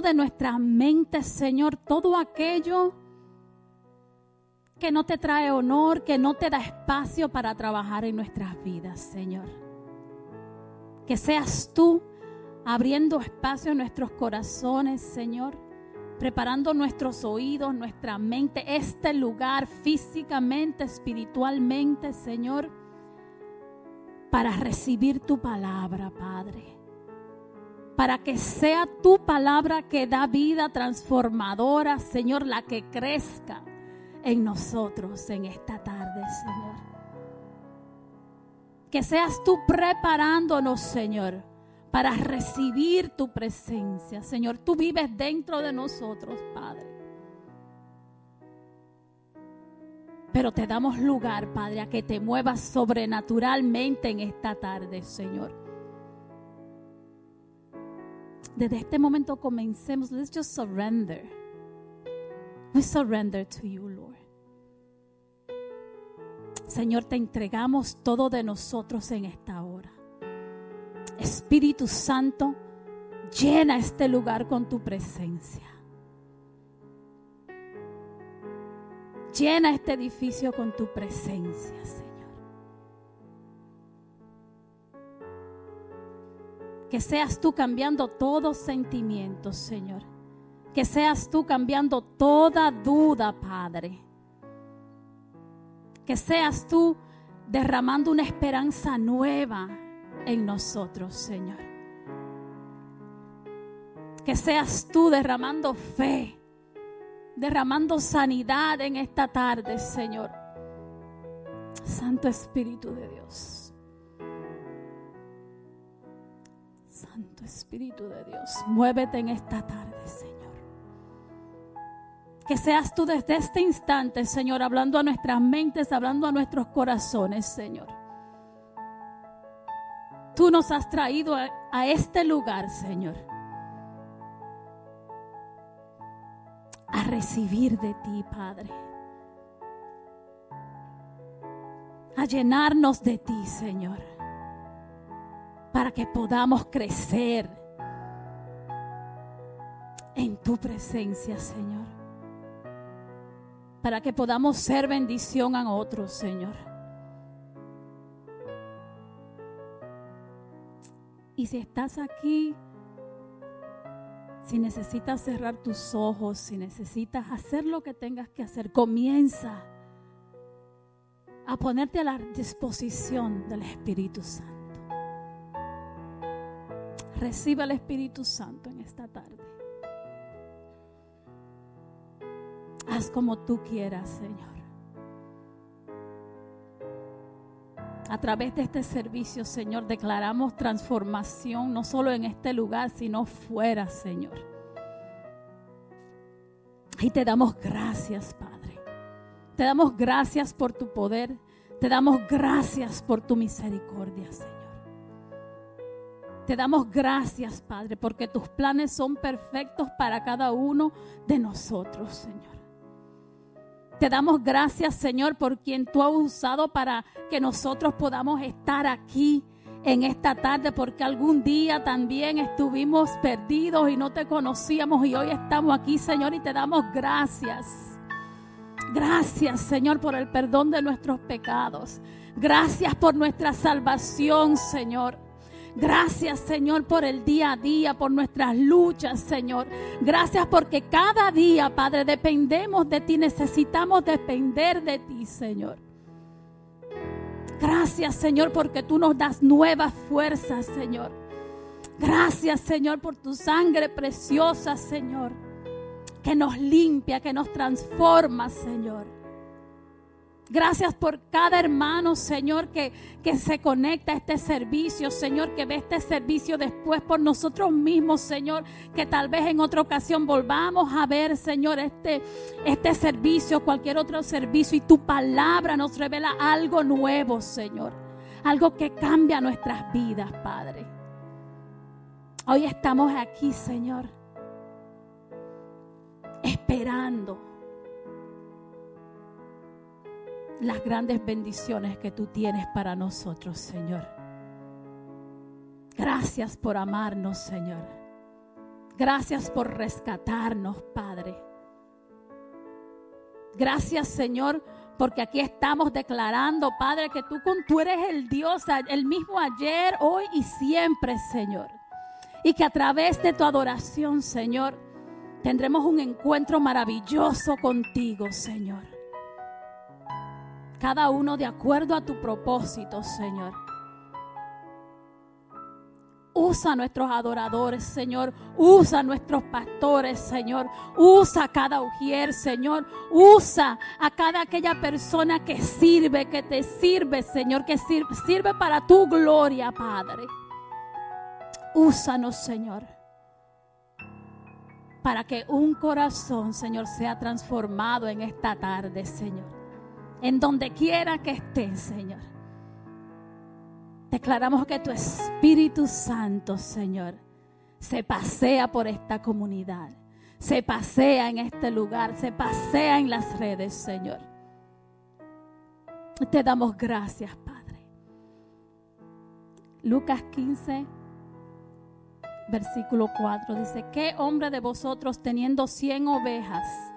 de nuestras mentes, Señor, todo aquello que no te trae honor, que no te da espacio para trabajar en nuestras vidas, Señor. Que seas tú abriendo espacio en nuestros corazones, Señor, preparando nuestros oídos, nuestra mente, este lugar físicamente, espiritualmente, Señor, para recibir tu palabra, Padre. Para que sea tu palabra que da vida transformadora, Señor, la que crezca en nosotros en esta tarde, Señor. Que seas tú preparándonos, Señor, para recibir tu presencia. Señor, tú vives dentro de nosotros, Padre. Pero te damos lugar, Padre, a que te muevas sobrenaturalmente en esta tarde, Señor. Desde este momento comencemos. Let's just surrender. We surrender to you, Lord. Señor, te entregamos todo de nosotros en esta hora. Espíritu Santo, llena este lugar con tu presencia. Llena este edificio con tu presencia, Señor. Que seas tú cambiando todos sentimientos, Señor. Que seas tú cambiando toda duda, Padre que seas tú derramando una esperanza nueva en nosotros, Señor. Que seas tú derramando fe, derramando sanidad en esta tarde, Señor. Santo Espíritu de Dios. Santo Espíritu de Dios, muévete en esta tarde, Señor. Que seas tú desde este instante, Señor, hablando a nuestras mentes, hablando a nuestros corazones, Señor. Tú nos has traído a, este lugar, Señor, a recibir de ti, Padre. A llenarnos de ti, Señor, para que podamos crecer en tu presencia, Señor para que podamos ser bendición a otros, Señor. Y si estás aquí, si necesitas cerrar tus ojos, si necesitas hacer lo que tengas que hacer, comienza a ponerte a la disposición del Espíritu Santo. Reciba el Espíritu Santo en esta tarde. Haz como tú quieras, Señor. A través de este servicio, Señor, declaramos transformación, no solo en este lugar, sino fuera, Señor. Y te damos gracias, Padre. Te damos gracias por tu poder. Te damos gracias por tu misericordia, Señor. Te damos gracias, Padre, porque tus planes son perfectos para cada uno de nosotros, Señor. Te damos gracias, Señor, por quien tú has usado para que nosotros podamos estar aquí en esta tarde, porque algún día también estuvimos perdidos y no te conocíamos y hoy estamos aquí, Señor, y te damos gracias. Gracias, Señor, por el perdón de nuestros pecados. Gracias por nuestra salvación, Señor. Gracias, Señor, por el día a día, por nuestras luchas, Señor. Gracias porque cada día, Padre, dependemos de ti, necesitamos depender de ti, Señor. Gracias, Señor, porque tú nos das nuevas fuerzas, Señor. Gracias, Señor, por tu sangre preciosa, Señor, que nos limpia, que nos transforma, Señor. Gracias por cada hermano, Señor, que, que se conecta a este servicio, Señor, que ve este servicio después por nosotros mismos, Señor, que tal vez en otra ocasión volvamos a ver, Señor, este, este servicio, cualquier otro servicio, y tu palabra nos revela algo nuevo, Señor, algo que cambia nuestras vidas, Padre. Hoy estamos aquí, Señor, esperando las grandes bendiciones que tú tienes para nosotros, Señor. Gracias por amarnos, Señor. Gracias por rescatarnos, Padre. Gracias, Señor, porque aquí estamos declarando, Padre, que tú, tú eres el Dios, el mismo ayer, hoy y siempre, Señor. Y que a través de tu adoración, Señor, tendremos un encuentro maravilloso contigo, Señor. Cada uno de acuerdo a tu propósito, Señor. Usa a nuestros adoradores, Señor. Usa a nuestros pastores, Señor. Usa a cada ujier, Señor. Usa a cada aquella persona que sirve, que te sirve, Señor, que sirve, sirve para tu gloria, Padre. Úsanos, Señor, para que un corazón, Señor, sea transformado en esta tarde, Señor. En donde quiera que esté, Señor. Declaramos que tu Espíritu Santo, Señor, se pasea por esta comunidad, se pasea en este lugar, se pasea en las redes, Señor. Te damos gracias, Padre. Lucas 15, versículo 4 dice, ¿qué hombre de vosotros teniendo cien ovejas?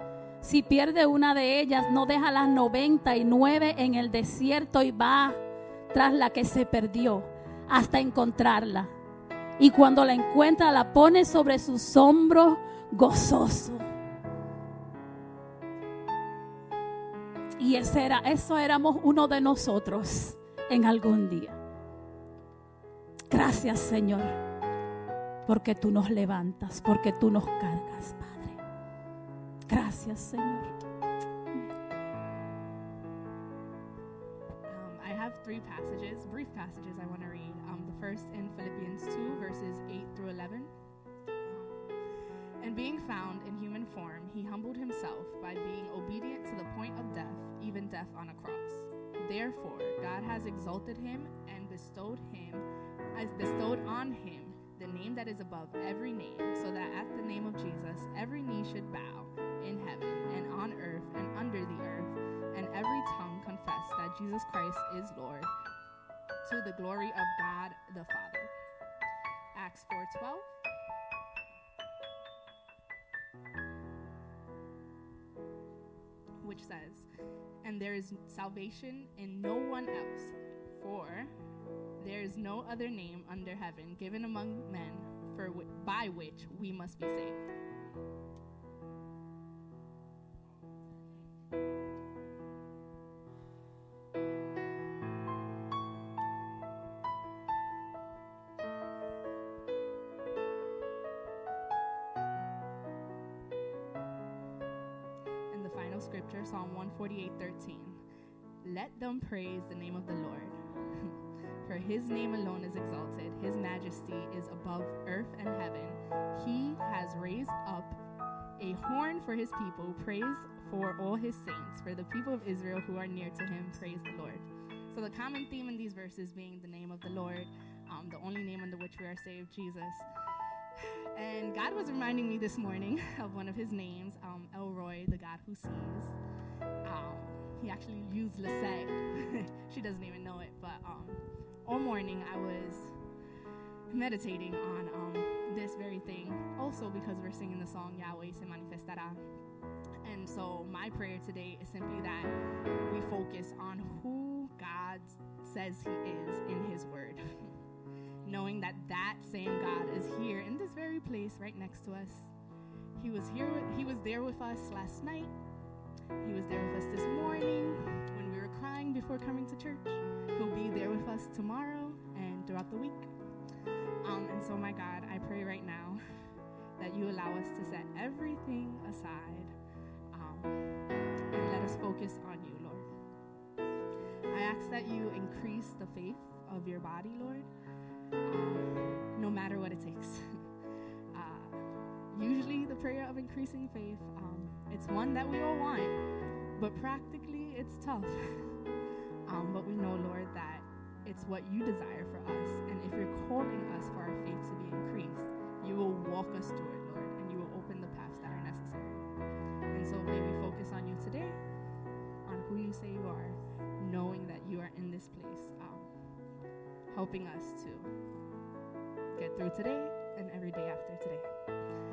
Si pierde una de ellas, no deja las noventa y nueve en el desierto y va tras la que se perdió hasta encontrarla. Y cuando la encuentra, la pone sobre sus hombros gozoso. Y ese era, eso éramos uno de nosotros en algún día. Gracias, Señor, porque tú nos levantas, porque tú nos cargas, Padre. Gracias, Señor. three passages, brief passages I want to read. Um, the first in Philippians 2, verses 8 through 11. And being found in human form, he humbled himself by being obedient to the point of death, even death on a cross. Therefore, God has exalted him and bestowed him, bestowed on him the name that is above every name, so that at the name of Jesus every knee should bow in heaven and on earth and under the earth, and every tongue confess that Jesus Christ is Lord to the glory of God the Father. Acts 4:12 which says, "And there is salvation in no one else, for there is no other name under heaven given among men for w- by which we must be saved." And the final scripture, Psalm 148 13. Let them praise the name of the Lord. For his name alone is exalted, his majesty is above earth and heaven. He has raised up a horn for his people, praise for all his saints, for the people of Israel who are near to him, praise the Lord. So, the common theme in these verses being the name of the Lord, um, the only name under which we are saved, Jesus. And God was reminding me this morning of one of his names, um, Elroy, the God who sees. Um, he actually used Lisette. she doesn't even know it, but um, all morning I was meditating on um, this very thing. Also, because we're singing the song Yahweh se manifestará. And so, my prayer today is simply that we focus on who God says He is in His Word. knowing that that same God is here in this very place right next to us. He was here, he was there with us last night. He was there with us this morning when crying before coming to church. He'll be there with us tomorrow and throughout the week. Um, and so, my God, I pray right now that you allow us to set everything aside um, and let us focus on you, Lord. I ask that you increase the faith of your body, Lord um, no matter what it takes. uh, usually, the prayer of increasing faith, um, it's one that we all want, but practically it's tough. um, but we know, Lord, that it's what you desire for us. And if you're calling us for our faith to be increased, you will walk us through it, Lord, and you will open the paths that are necessary. And so may we focus on you today, on who you say you are, knowing that you are in this place helping us to get through today and every day after today.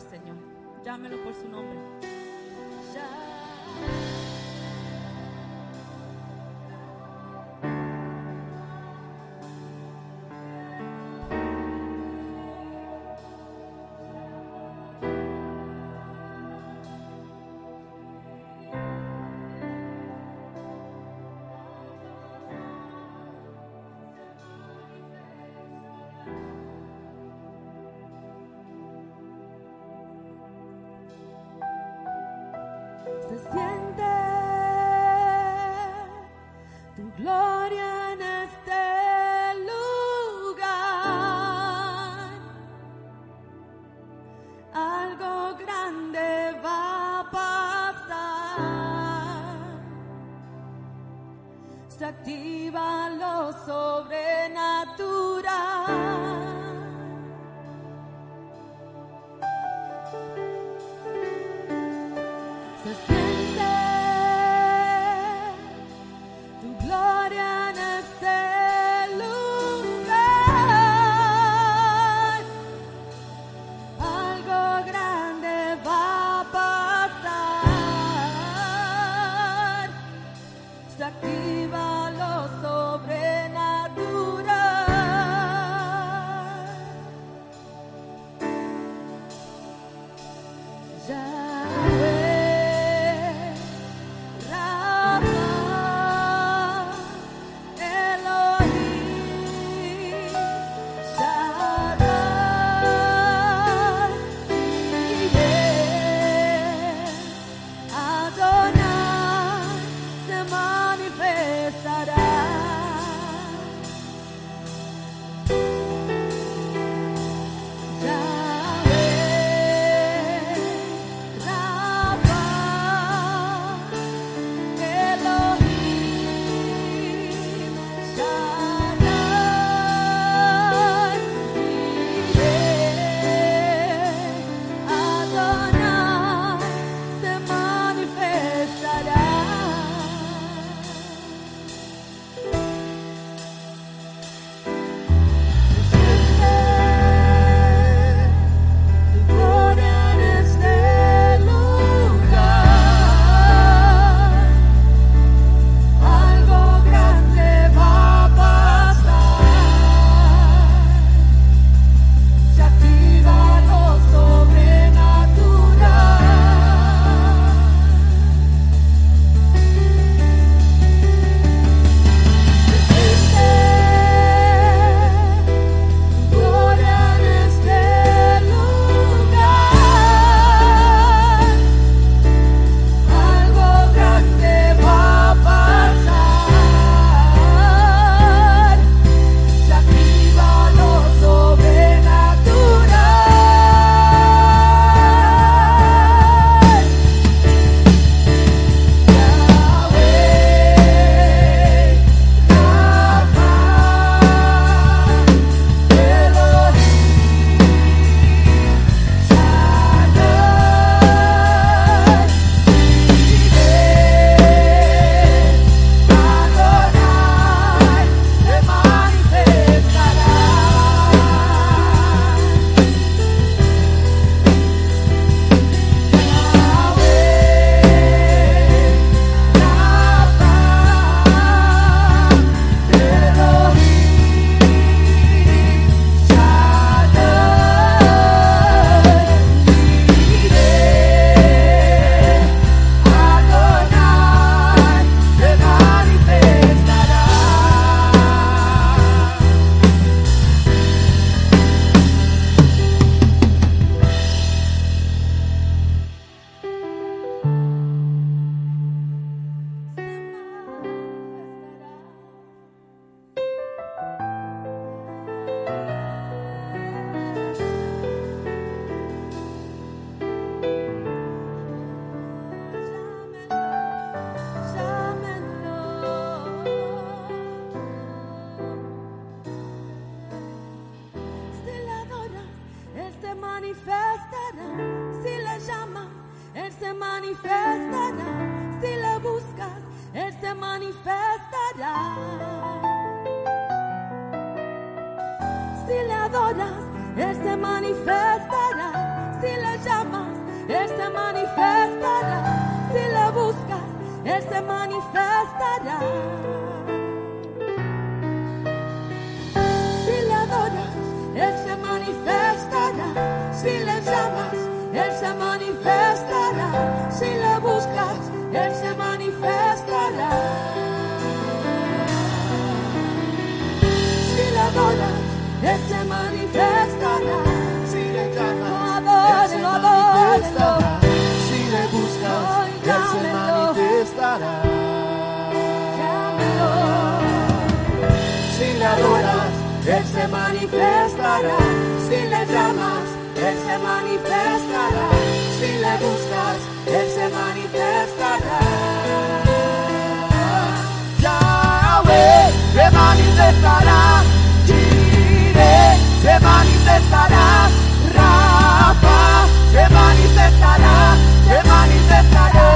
Señor. Llámelo por su nombre. Se manifestará. Si le llamas, Él se manifestará. Si le buscas, Él se manifestará. Si le adoras, Él se manifestará. Si le llamas, Él se manifestará. Si le buscas, Él se manifestará. Si le adoras, Él se manifestará. Si le buscas, Él se manifestará. Si le adoras, Él se manifestará. Si le llamas, Él se manifestará. Si le buscas, Él se manifestará. Si le adoras, Él se manifestará. Si le llamas, Él se manifestará. Si le buscas, Él se manifestará. Yahweh se manifestará, Jireh se manifestará, Rafa se manifestará, se manifestará.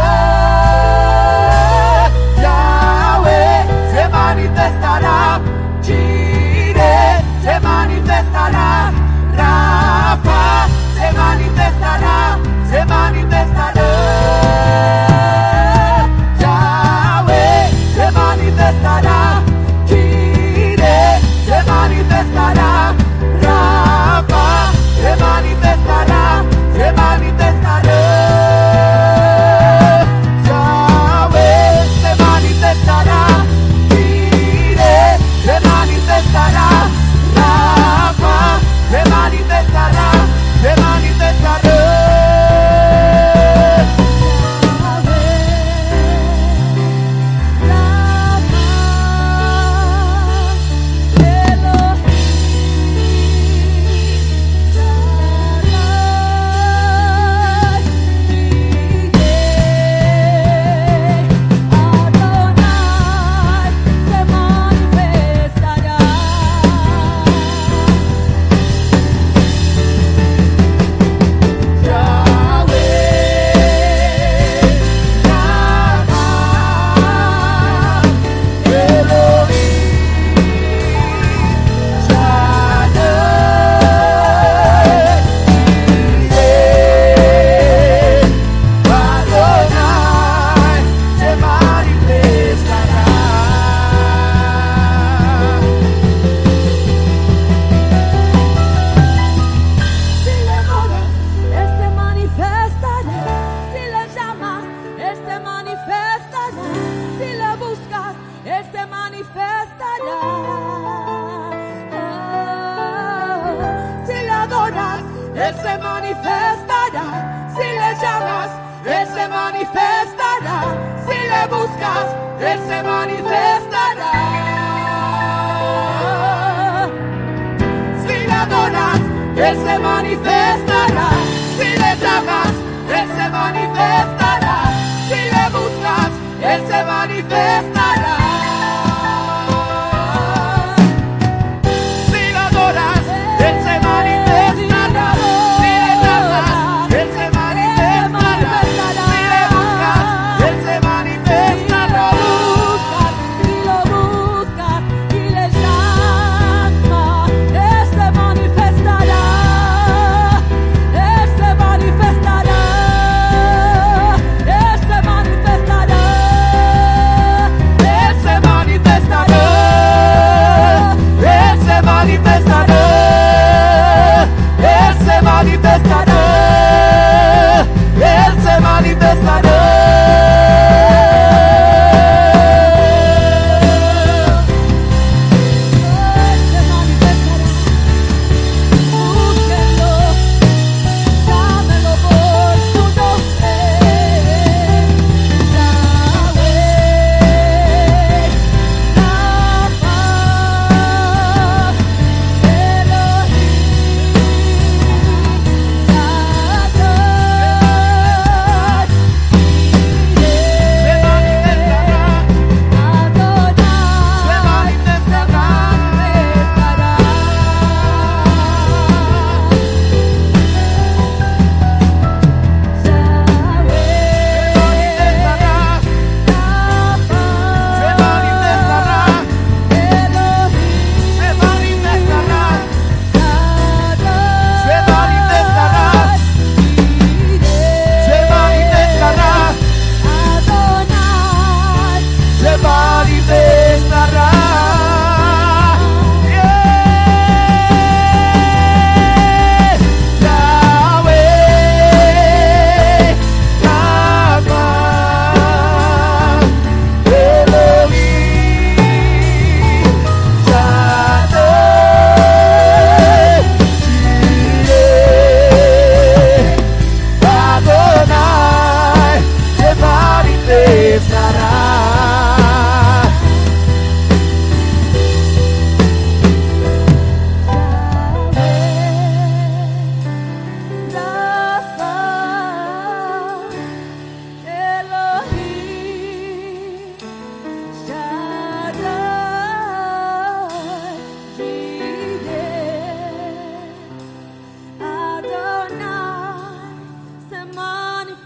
Si le adoras, Él se manifestará. Si le llamas, Él se manifestará. Si le buscas, Él se manifestará. Si le adoras, Él se manifestará.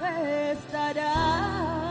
estará.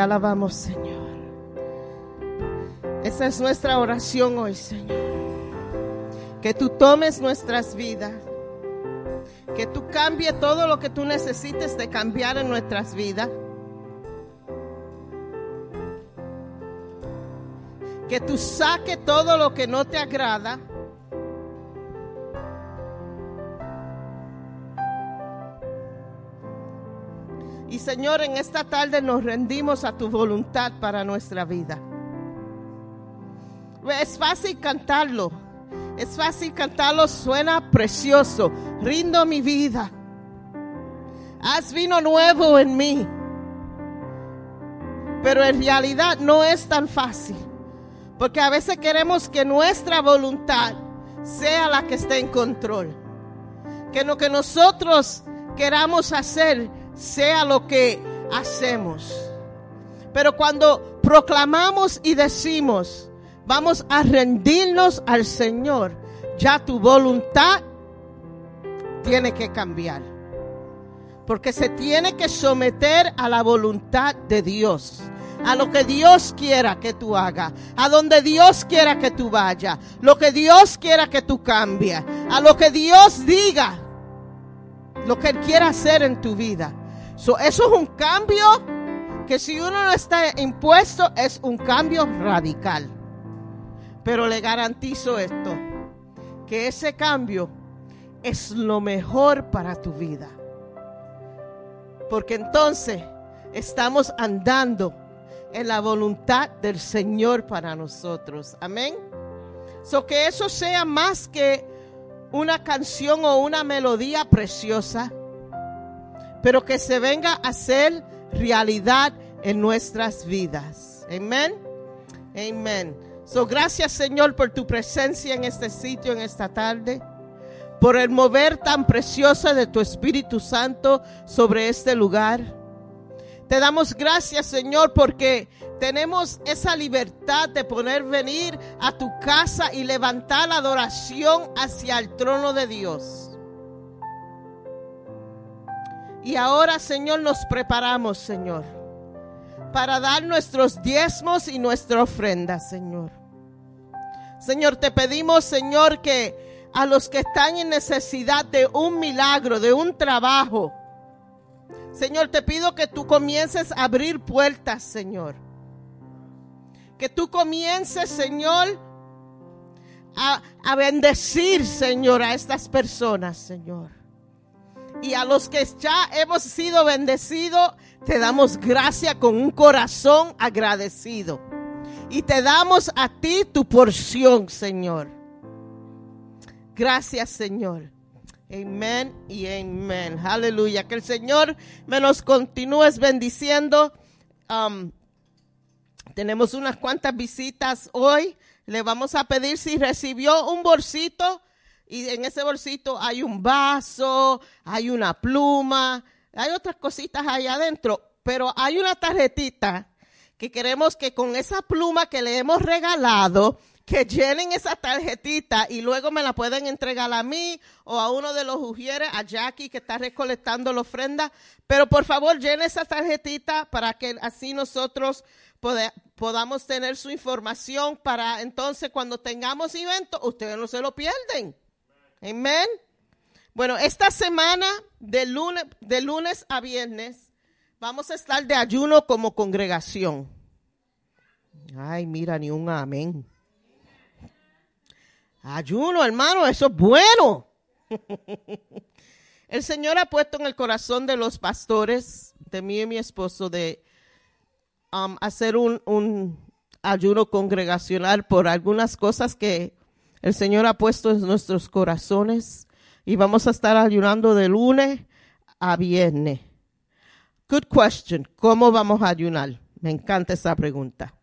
alabamos, Señor. Esa es nuestra oración hoy, Señor. Que tú tomes nuestras vidas. Que tú cambie todo lo que tú necesites de cambiar en nuestras vidas. Que tú saque todo lo que no te agrada. Y Señor, en esta tarde nos rendimos a tu voluntad para nuestra vida. Es fácil cantarlo. Es fácil cantarlo, suena precioso. Rindo mi vida. Haz vino nuevo en mí. Pero en realidad no es tan fácil. Porque a veces queremos que nuestra voluntad sea la que esté en control. Que lo que nosotros queramos hacer sea lo que hacemos. Pero cuando proclamamos y decimos, vamos a rendirnos al Señor, ya tu voluntad tiene que cambiar. Porque se tiene que someter a la voluntad de Dios a lo que Dios quiera que tú hagas, a donde Dios quiera que tú vayas, lo que Dios quiera que tú cambies, a lo que Dios diga, lo que Él quiera hacer en tu vida. So, eso es un cambio que si uno no está impuesto es un cambio radical. Pero le garantizo esto, que ese cambio es lo mejor para tu vida. Porque entonces estamos andando en la voluntad del Señor para nosotros. Amén. So que eso sea más que una canción o una melodía preciosa, pero que se venga a ser realidad en nuestras vidas. Amén. Amén. So gracias Señor por tu presencia en este sitio, en esta tarde por el mover tan precioso de tu Espíritu Santo sobre este lugar. Te damos gracias, Señor, porque tenemos esa libertad de poder venir a tu casa y levantar la adoración hacia el trono de Dios. Y ahora, Señor, nos preparamos, Señor, para dar nuestros diezmos y nuestra ofrenda, Señor. Señor, te pedimos, Señor, que a los que están en necesidad de un milagro, de un trabajo. Señor, te pido que tú comiences a abrir puertas, Señor. Que tú comiences, Señor, a, a, bendecir, Señor, a estas personas, Señor. Y a los que ya hemos sido bendecidos, te damos gracia con un corazón agradecido. Y te damos a ti tu porción, Señor. Gracias, Señor. Amén y amén. Aleluya. Que el Señor me nos continúe bendiciendo. Um, tenemos unas cuantas visitas hoy. Le vamos a pedir si recibió un bolsito y en ese bolsito hay un vaso, hay una pluma, hay otras cositas ahí adentro, pero hay una tarjetita que queremos que con esa pluma que le hemos regalado, que llenen esa tarjetita y luego me la pueden entregar a mí o a uno de los ujieres, a Jackie que está recolectando la ofrenda. Pero por favor, llene esa tarjetita para que así nosotros podamos tener su información para entonces cuando tengamos evento, ustedes no se lo pierden. Amén. Bueno, esta semana de lunes, a viernes vamos a estar de ayuno como congregación. Ay, mira, ni un amén. Ayuno, hermano, eso es bueno. El Señor ha puesto en el corazón de los pastores, de mí y mi esposo, de um, hacer un ayuno congregacional por algunas cosas que el Señor ha puesto en nuestros corazones. Y vamos a estar ayunando de lunes a viernes. Good question. ¿Cómo vamos a ayunar? Me encanta esa pregunta.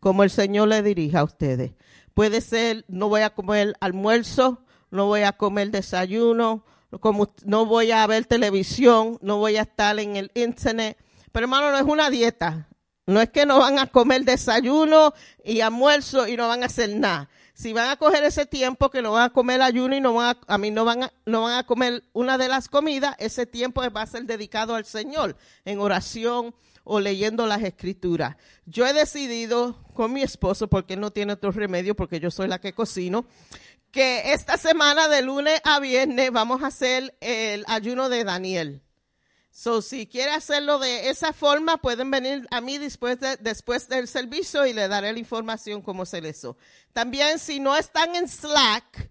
¿Cómo el Señor le dirija a ustedes? Puede ser, no voy a comer almuerzo, no voy a comer desayuno, como, no voy a ver televisión, no voy a estar en el internet. Pero hermano, no es una dieta. No es que no van a comer desayuno y almuerzo y no van a hacer nada. Si van a coger ese tiempo que no van a comer ayuno y no van a, a mí no van a, no van a comer una de las comidas, ese tiempo va a ser dedicado al Señor en oración, o leyendo las escrituras. Yo he decidido con mi esposo, porque él no tiene otro remedio, porque yo soy la que cocino, que esta semana de lunes a viernes vamos a hacer el ayuno de Daniel. So, si quiere hacerlo de esa forma, pueden venir a mí después, de, después del servicio y le daré la información cómo se hizo. También, si no están en Slack,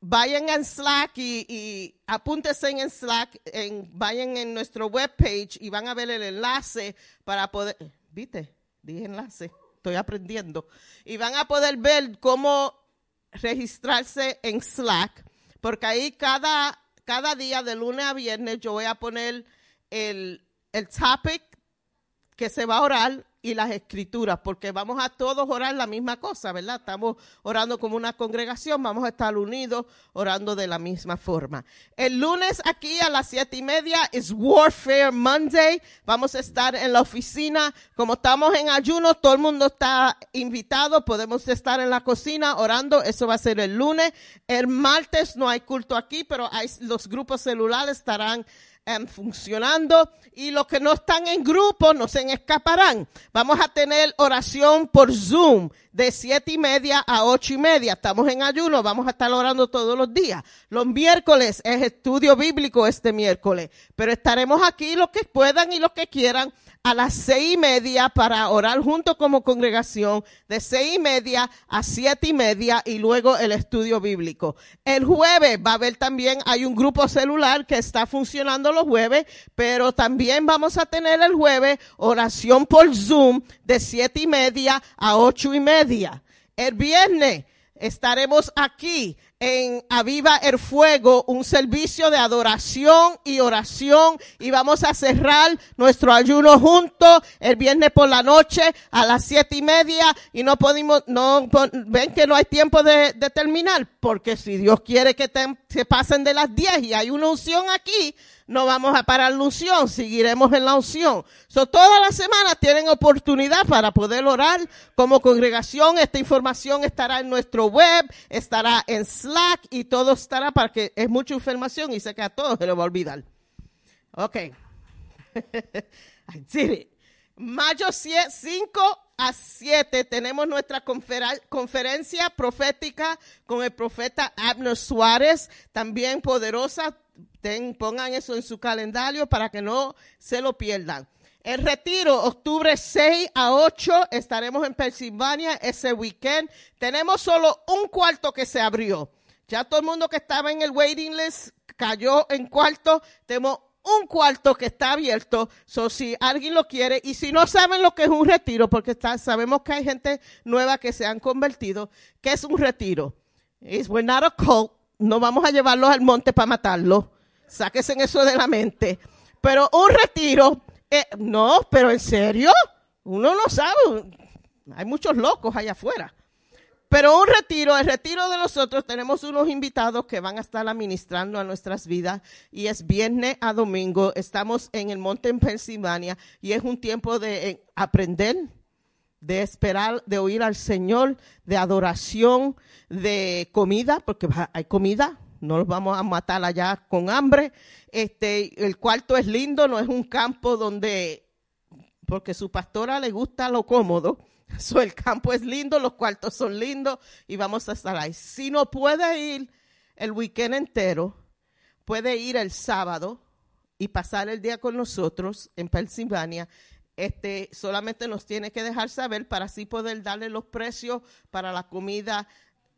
vayan en Slack y, y apúntense en Slack, vayan en nuestro webpage y van a ver el enlace para poder, ¿viste? Dije enlace, estoy aprendiendo. Y van a poder ver cómo registrarse en Slack, porque ahí cada, cada día de lunes a viernes yo voy a poner el, el topic que se va a orar y las escrituras, porque vamos a todos orar la misma cosa, ¿verdad? Estamos orando como una congregación, vamos a estar unidos orando de la misma forma. El lunes aquí a las siete y media es Warfare Monday, vamos a estar en la oficina, como estamos en ayuno, todo el mundo está invitado, podemos estar en la cocina orando, eso va a ser el lunes. El martes no hay culto aquí, pero hay, los grupos celulares estarán em, funcionando y los que no están en grupo no se escaparán. Vamos a tener oración por Zoom de siete y media a ocho y media. Estamos en ayuno, vamos a estar orando todos los días. Los miércoles es estudio bíblico este miércoles, pero estaremos aquí los que puedan y los que quieran a las seis y media para orar junto como congregación, de seis y media a siete y media y luego el estudio bíblico. El jueves va a haber también, hay un grupo celular que está funcionando los jueves, pero también vamos a tener el jueves oración por Zoom de siete y media a ocho y media. El viernes estaremos aquí en Aviva el Fuego, un servicio de adoración y oración. Y vamos a cerrar nuestro ayuno juntos el viernes por la noche a las siete y media. Y no podemos, no, ven que no hay tiempo de, de terminar porque si Dios quiere que te, se pasen de las diez y hay una unción aquí, no vamos a parar la unción, seguiremos en la unción. So, todas las semanas tienen oportunidad para poder orar como congregación. Esta información estará en nuestro web, estará en Slack y todo estará para que es mucha información y sé que a todos se les va a olvidar. Ok. I did it. Mayo 5 a 7 tenemos nuestra conferencia profética con el profeta Abner Suárez, también poderosa. Pongan eso en su calendario para que no se lo pierdan. El retiro, octubre 6 a 8, estaremos en Pensilvania ese weekend. Tenemos solo un cuarto que se abrió. Ya todo el mundo que estaba en el waiting list cayó en cuarto. Tenemos un cuarto que está abierto, so si alguien lo quiere, y si no saben lo que es un retiro, porque está- sabemos que hay gente nueva que se han convertido, ¿qué es un retiro? Is we're no vamos a llevarlos al monte para matarlos, sáquense eso de la mente. Pero un retiro, eh, no, pero en serio, uno no sabe, hay muchos locos allá afuera. Pero un retiro, el retiro de nosotros, tenemos unos invitados que van a estar administrando a nuestras vidas y es viernes a domingo. Estamos en el monte en Pensilvania y es un tiempo de eh, aprender, de esperar, de oír al Señor, de adoración, de comida, porque hay comida, no los vamos a matar allá con hambre. Este, el cuarto es lindo, no es un campo donde porque su pastora le gusta lo cómodo. So, el campo es lindo, los cuartos son lindos y vamos a estar ahí. Si no puede ir el weekend entero, puede ir el sábado y pasar el día con nosotros en Pensilvania. Este, solamente nos tiene que dejar saber para así poder darle los precios para la comida,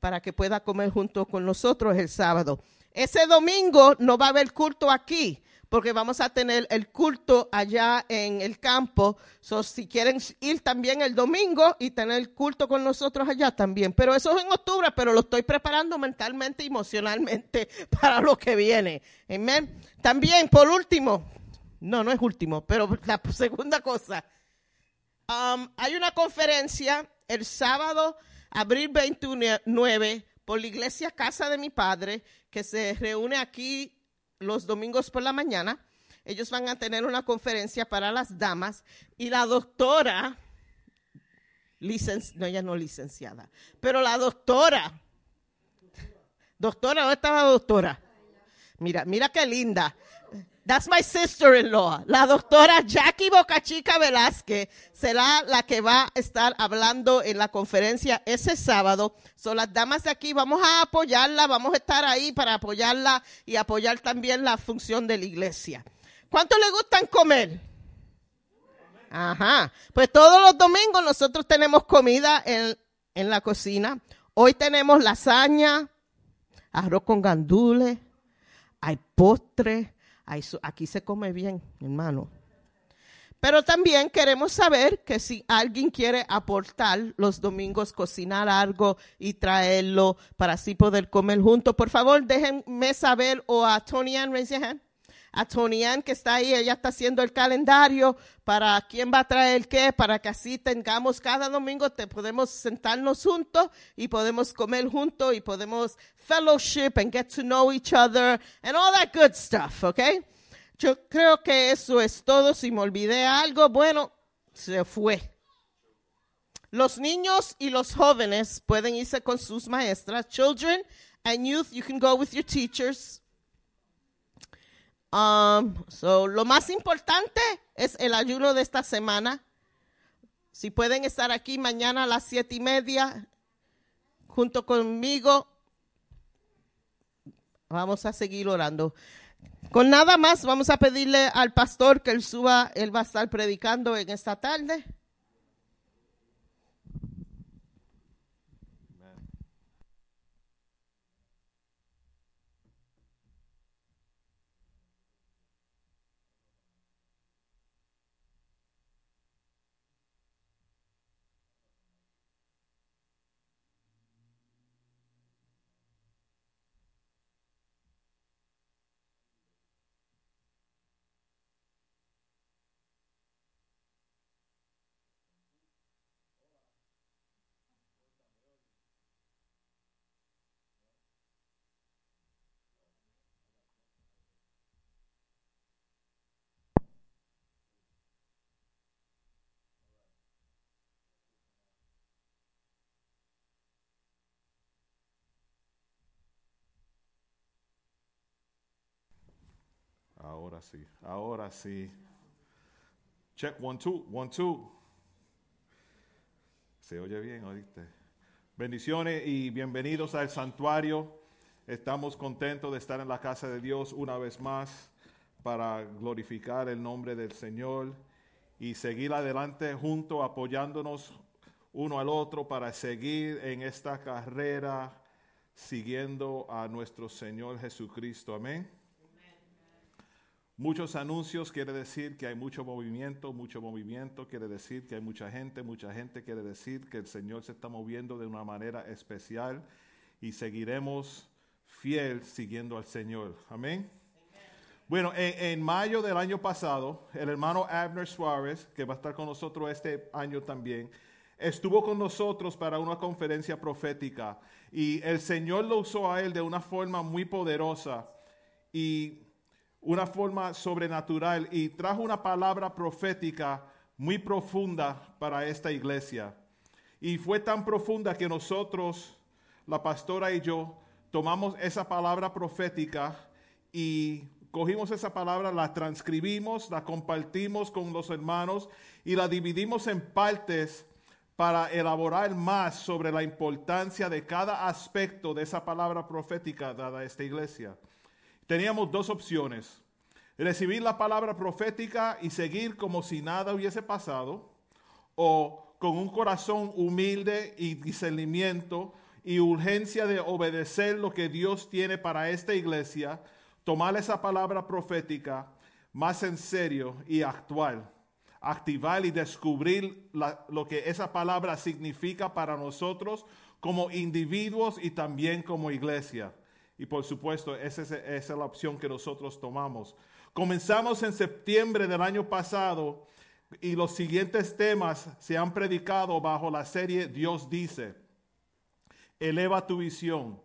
para que pueda comer junto con nosotros el sábado. Ese domingo no va a haber culto aquí, porque vamos a tener el culto allá en el campo. So, si quieren ir también el domingo y tener el culto con nosotros allá también. Pero eso es en octubre, pero lo estoy preparando mentalmente y emocionalmente para lo que viene. Amén. También, por último, no, no es último, pero la segunda cosa. Um, hay una conferencia el sábado, abril 29, por la iglesia Casa de mi Padre, que se reúne aquí los domingos por la mañana. Ellos van a tener una conferencia para las damas y la doctora, licen- no, ella no licenciada, pero la doctora, doctora, ¿dónde está la doctora? Mira, mira qué linda. That's my sister-in-law. La doctora Jackie Bocachica Velázquez será la que va a estar hablando en la conferencia ese sábado. Son las damas de aquí, vamos a apoyarla, vamos a estar ahí para apoyarla y apoyar también la función de la iglesia. ¿Cuánto le gustan comer? Ajá. Pues todos los domingos nosotros tenemos comida en, en la cocina. Hoy tenemos lasaña, arroz con gandules, hay postre, hay su- aquí se come bien, hermano. Pero también queremos saber que si alguien quiere aportar los domingos, cocinar algo y traerlo para así poder comer juntos, por favor déjenme saber o a Tony Ann, raise your hand. A Tony Ann que está ahí, ella está haciendo el calendario para quién va a traer qué, para que así tengamos cada domingo, te podemos sentarnos juntos y podemos comer juntos y podemos fellowship and get to know each other and all that good stuff, okay? Yo creo que eso es todo. Si me olvidé algo, bueno, se fue. Los niños y los jóvenes pueden irse con sus maestras. Children and youth, you can go with your teachers. Um, so, lo más importante es el ayuno de esta semana. Si pueden estar aquí mañana a las siete y media junto conmigo, vamos a seguir orando. Con nada más, vamos a pedirle al pastor que él suba, él va a estar predicando en esta tarde. Ahora sí, ahora sí. Check one, two, one, two. Se oye bien, oíste. Bendiciones y bienvenidos al santuario. Estamos contentos de estar en la casa de Dios una vez más para glorificar el nombre del Señor y seguir adelante juntos, apoyándonos uno al otro para seguir en esta carrera siguiendo a nuestro Señor Jesucristo. Amén. Muchos anuncios quiere decir que hay mucho movimiento, mucho movimiento quiere decir que hay mucha gente, mucha gente quiere decir que el Señor se está moviendo de una manera especial y seguiremos fiel siguiendo al Señor. Amén. Bueno, en, en mayo del año pasado, el hermano Abner Suárez, que va a estar con nosotros este año también, estuvo con nosotros para una conferencia profética y el Señor lo usó a él de una forma muy poderosa y una forma sobrenatural y trajo una palabra profética muy profunda para esta iglesia. Y fue tan profunda que nosotros, la pastora y yo, tomamos esa palabra profética y cogimos esa palabra, la transcribimos, la compartimos con los hermanos y la dividimos en partes para elaborar más sobre la importancia de cada aspecto de esa palabra profética dada a esta iglesia. Teníamos dos opciones. Recibir la palabra profética y seguir como si nada hubiese pasado, o con un corazón humilde y discernimiento y urgencia de obedecer lo que Dios tiene para esta iglesia, tomar esa palabra profética más en serio y actual, activar y descubrir lo que esa palabra significa para nosotros como individuos y también como iglesia. Y por supuesto, esa es, esa es la opción que nosotros tomamos. Comenzamos en septiembre del año pasado y los siguientes temas se han predicado bajo la serie Dios dice. Eleva tu visión,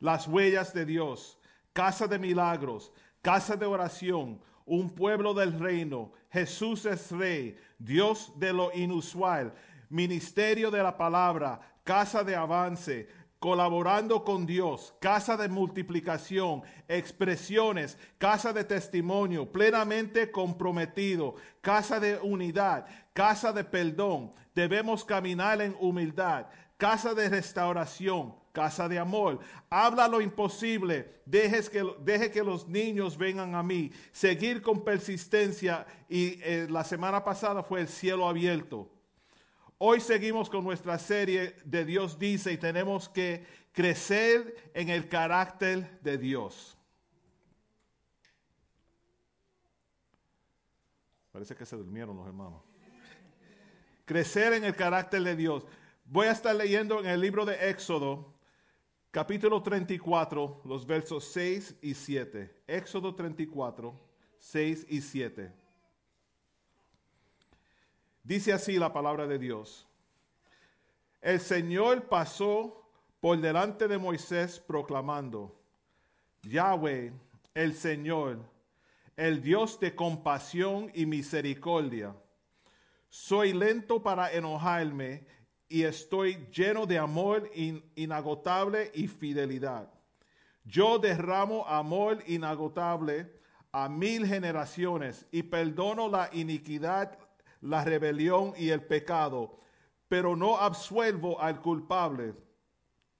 las huellas de Dios, casa de milagros, casa de oración, un pueblo del reino, Jesús es rey, Dios de lo inusual, ministerio de la palabra, casa de avance, colaborando con Dios, casa de multiplicación, expresiones, casa de testimonio, plenamente comprometido, casa de unidad, casa de perdón. Debemos caminar en humildad, casa de restauración, casa de amor. Habla lo imposible, dejes que, deje que los niños vengan a mí, seguir con persistencia y eh, la semana pasada fue el cielo abierto. Hoy seguimos con nuestra serie de Dios dice y tenemos que crecer en el carácter de Dios. Parece que se durmieron los hermanos. Crecer en el carácter de Dios. Voy a estar leyendo en el libro de Éxodo, capítulo 34, los versos 6 y 7. Éxodo 34, 6 y 7. Dice así la palabra de Dios. El Señor pasó por delante de Moisés proclamando, Yahweh, el Señor, el Dios de compasión y misericordia. Soy lento para enojarme y estoy lleno de amor in- inagotable y fidelidad. Yo derramo amor inagotable a mil generaciones y perdono la iniquidad, la rebelión y el pecado, pero no absuelvo al culpable,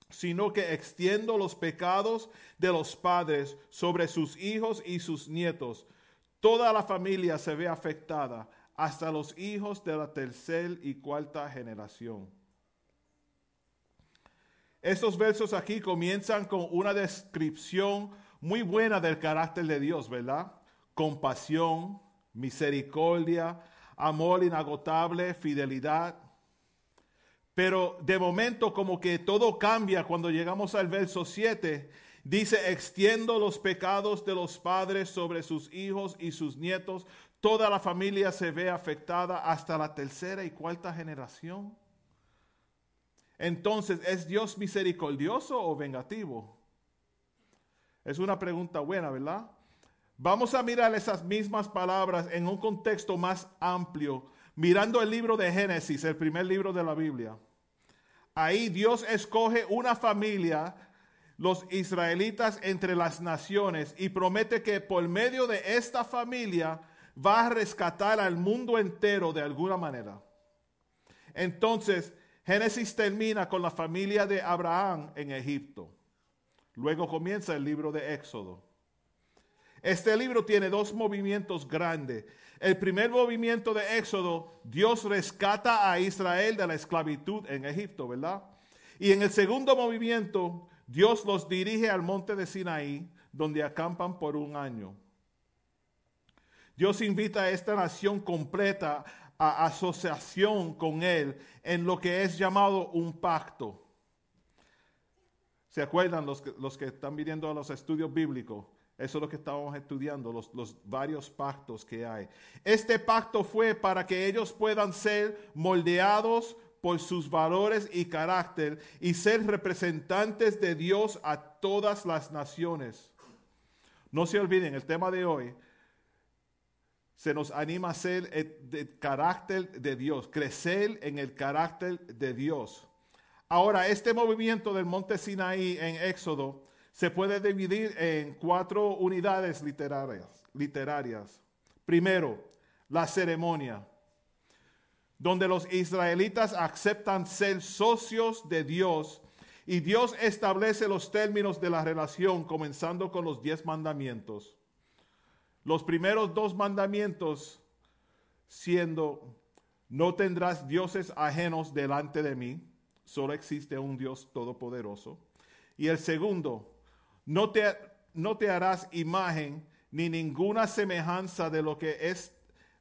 sino que extiendo los pecados de los padres sobre sus hijos y sus nietos. Toda la familia se ve afectada, hasta los hijos de la tercera y cuarta generación. Estos versos aquí comienzan con una descripción muy buena del carácter de Dios, ¿verdad? Compasión, misericordia, amor inagotable, fidelidad. Pero de momento como que todo cambia cuando llegamos al verso 7. Dice, extiendo los pecados de los padres sobre sus hijos y sus nietos. Toda la familia se ve afectada hasta la tercera y cuarta generación. Entonces, ¿es Dios misericordioso o vengativo? Es una pregunta buena, ¿verdad? Vamos a mirar esas mismas palabras en un contexto más amplio, mirando el libro de Génesis, el primer libro de la Biblia. Ahí Dios escoge una familia, los israelitas entre las naciones, y promete que por medio de esta familia va a rescatar al mundo entero de alguna manera. Entonces, Génesis termina con la familia de Abraham en Egipto. Luego comienza el libro de Éxodo. Este libro tiene dos movimientos grandes. El primer movimiento de Éxodo, Dios rescata a Israel de la esclavitud en Egipto, ¿verdad? Y en el segundo movimiento, Dios los dirige al monte de Sinaí, donde acampan por un año. Dios invita a esta nación completa a asociación con Él en lo que es llamado un pacto. ¿Se acuerdan los que, los que están viniendo a los estudios bíblicos? Eso es lo que estábamos estudiando, los, los, varios pactos que hay. Este pacto fue para que ellos puedan ser moldeados por sus valores y carácter y ser representantes de Dios a todas las naciones. No se olviden, el tema de hoy se nos anima a ser el, carácter de Dios, crecer en el carácter de Dios. Ahora, este movimiento del monte Sinaí en Éxodo se puede dividir en cuatro unidades literarias. literarias. Primero, la ceremonia, donde los israelitas aceptan ser socios de Dios y Dios establece los términos de la relación, comenzando con los diez mandamientos los primeros dos mandamientos siendo, no tendrás dioses ajenos delante de mí, solo existe un Dios todopoderoso. Y el segundo, no te, no te harás imagen ni ninguna semejanza de lo que es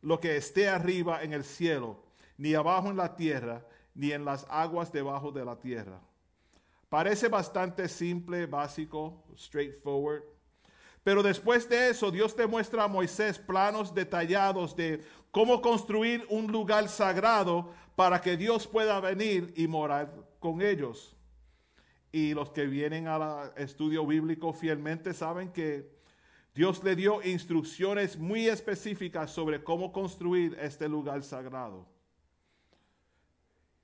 lo que esté arriba en el cielo, ni abajo en la tierra, ni en las aguas debajo de la tierra. Parece bastante simple, básico, straightforward, pero después de eso, Dios te muestra a Moisés planos detallados de cómo construir un lugar sagrado para que Dios pueda venir y morar con ellos. Y los que vienen al estudio bíblico fielmente saben que Dios le dio instrucciones muy específicas sobre cómo construir este lugar sagrado.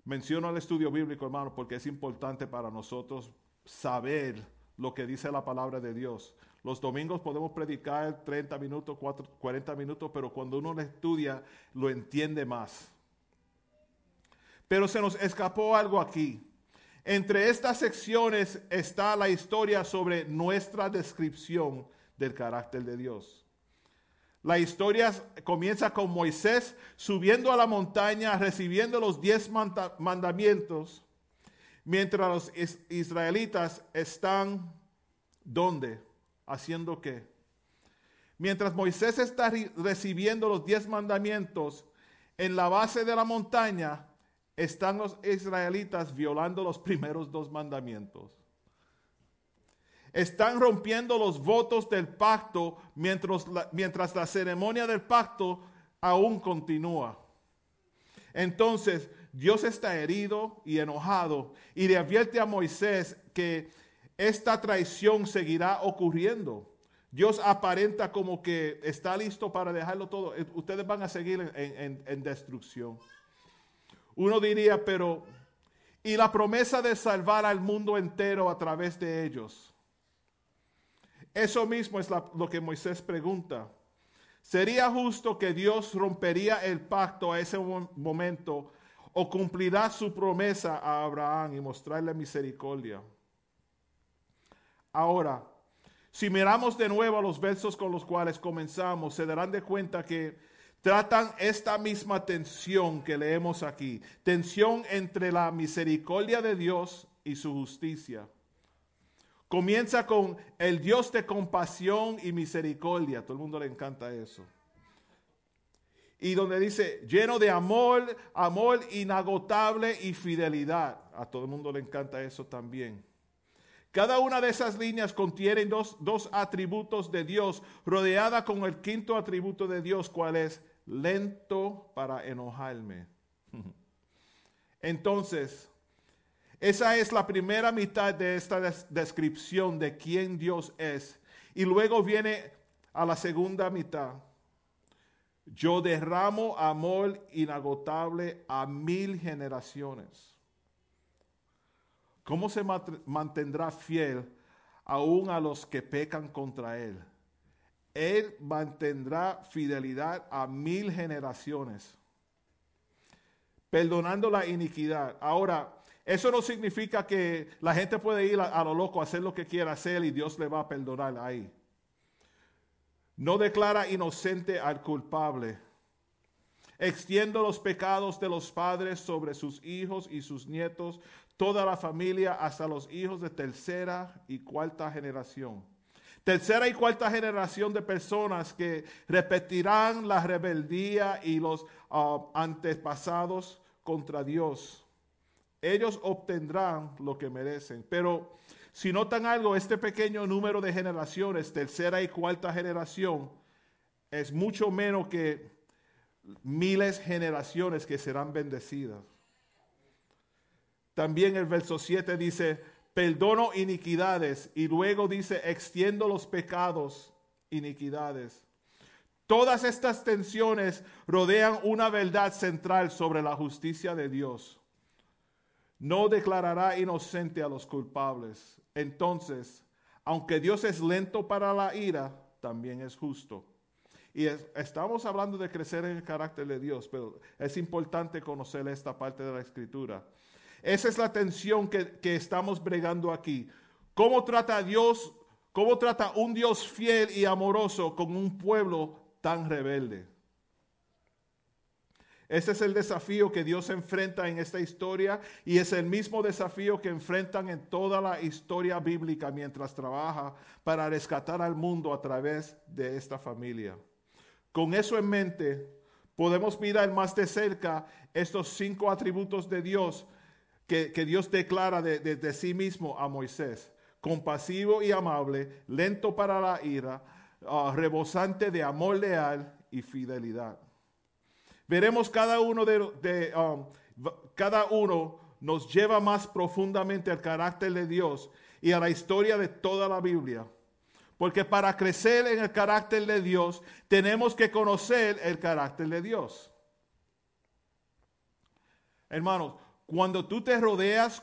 Menciono el estudio bíblico, hermano, porque es importante para nosotros saber lo que dice la palabra de Dios. Los domingos podemos predicar 30 minutos, 40 minutos, pero cuando uno lo estudia, lo entiende más. Pero se nos escapó algo aquí. Entre estas secciones está la historia sobre nuestra descripción del carácter de Dios. La historia comienza con Moisés subiendo a la montaña, recibiendo los diez mandamientos, mientras los israelitas están, ¿dónde? haciendo qué? Mientras Moisés está recibiendo los diez mandamientos, en la base de la montaña están los israelitas violando los primeros dos mandamientos. Están rompiendo los votos del pacto mientras la, mientras la ceremonia del pacto aún continúa. Entonces Dios está herido y enojado y le advierte a Moisés que esta traición seguirá ocurriendo. Dios aparenta como que está listo para dejarlo todo. Eh, ustedes van a seguir en, destrucción. Uno diría, pero, ¿y la promesa de salvar al mundo entero a través de ellos? Eso mismo es lo que Moisés pregunta. ¿Sería justo que Dios rompería el pacto a ese mo- momento o cumplirá su promesa a Abraham y mostrarle misericordia? Ahora, si miramos de nuevo a los versos con los cuales comenzamos, se darán de cuenta que tratan esta misma tensión que leemos aquí, tensión entre la misericordia de Dios y su justicia. Comienza con el Dios de compasión y misericordia, todo el mundo le encanta eso. Y donde dice, lleno de amor, amor inagotable y fidelidad. A todo el mundo le encanta eso también. Cada una de esas líneas contienen dos, dos atributos de Dios, rodeada con el quinto atributo de Dios, cual es lento para enojarme. Entonces, esa es la primera mitad de esta des- descripción de quién Dios es. Y luego viene a la segunda mitad. Yo derramo amor inagotable a mil generaciones. ¿Cómo se mantendrá fiel aún a los que pecan contra Él? Él mantendrá fidelidad a mil generaciones, perdonando la iniquidad. Ahora, eso no significa que la gente puede ir a, lo loco hacer lo que quiera hacer y Dios le va a perdonar ahí. No declara inocente al culpable. Extiendo los pecados de los padres sobre sus hijos y sus nietos, toda la familia hasta los hijos de tercera y cuarta generación. Tercera y cuarta generación de personas que repetirán la rebeldía y los ah, antepasados contra Dios. Ellos obtendrán lo que merecen. Pero si notan algo, este pequeño número de generaciones, tercera y cuarta generación, es mucho menos que miles generaciones que serán bendecidas. También el verso 7 dice, perdono iniquidades y luego dice, extiendo los pecados, iniquidades. Todas estas tensiones rodean una verdad central sobre la justicia de Dios. No declarará inocente a los culpables. Entonces, aunque Dios es lento para la ira, también es justo. Y es- estamos hablando de crecer en el carácter de Dios, pero es importante conocer esta parte de la escritura. Esa es la tensión que, que estamos bregando aquí. ¿Cómo trata Dios, cómo trata un Dios fiel y amoroso con un pueblo tan rebelde? Ese es el desafío que Dios enfrenta en esta historia y es el mismo desafío que enfrentan en toda la historia bíblica mientras trabaja para rescatar al mundo a través de esta familia. Con eso en mente, podemos mirar más de cerca estos cinco atributos de Dios que, Dios declara de, de- de sí mismo a Moisés. Compasivo y amable, lento para la ira, ah, rebosante de amor leal y fidelidad. Veremos cada uno de, um, cada uno nos lleva más profundamente al carácter de Dios y a la historia de toda la Biblia. Porque para crecer en el carácter de Dios tenemos que conocer el carácter de Dios. Hermanos, cuando tú te rodeas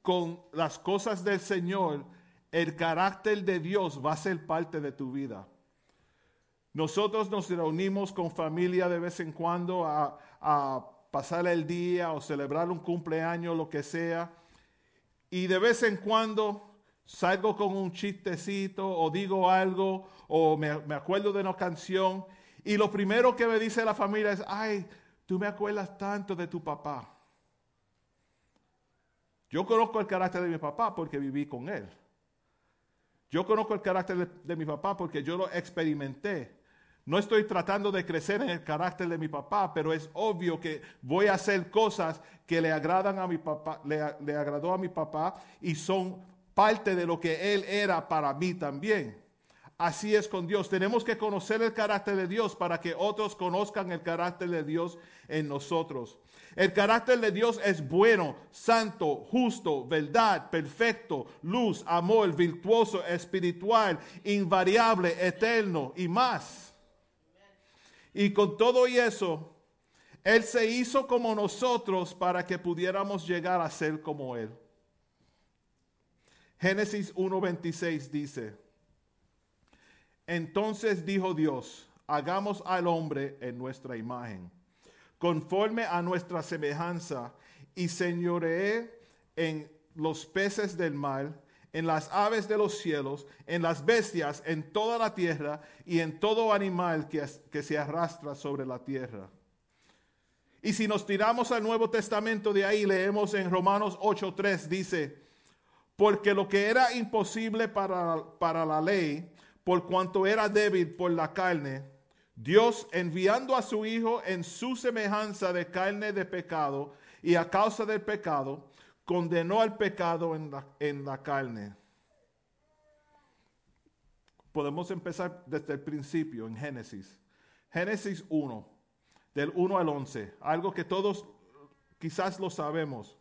con las cosas del Señor, el carácter de Dios va a ser parte de tu vida. Nosotros nos reunimos con familia de vez en cuando a, pasar el día o celebrar un cumpleaños, lo que sea. Y de vez en cuando salgo con un chistecito o digo algo o me, me acuerdo de una canción. Y lo primero que me dice la familia es, ay, tú me acuerdas tanto de tu papá. Yo conozco el carácter de mi papá porque viví con él. Yo conozco el carácter de, mi papá porque yo lo experimenté. No estoy tratando de crecer en el carácter de mi papá, pero es obvio que voy a hacer cosas que le agradan a mi papá, le, le agradó a mi papá y son parte de lo que él era para mí también. Así es con Dios. Tenemos que conocer el carácter de Dios para que otros conozcan el carácter de Dios en nosotros. El carácter de Dios es bueno, santo, justo, verdad, perfecto, luz, amor, virtuoso, espiritual, invariable, eterno y más. Y con todo y eso, Él se hizo como nosotros para que pudiéramos llegar a ser como Él. Génesis 1.26 dice, entonces dijo Dios, hagamos al hombre en nuestra imagen, conforme a nuestra semejanza, y señoree en los peces del mar, en las aves de los cielos, en las bestias, en toda la tierra y en todo animal que, que se arrastra sobre la tierra. Y si nos tiramos al Nuevo Testamento de ahí, leemos en Romanos 8:3, dice, porque lo que era imposible para, para la ley, por cuanto era débil por la carne, Dios enviando a su Hijo en su semejanza de carne de pecado y a causa del pecado, condenó al pecado en la, en la carne. Podemos empezar desde el principio en Génesis. Génesis 1, del 1 al 11, algo que todos quizás lo sabemos.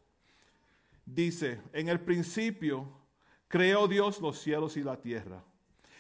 Dice, en el principio creó Dios los cielos y la tierra.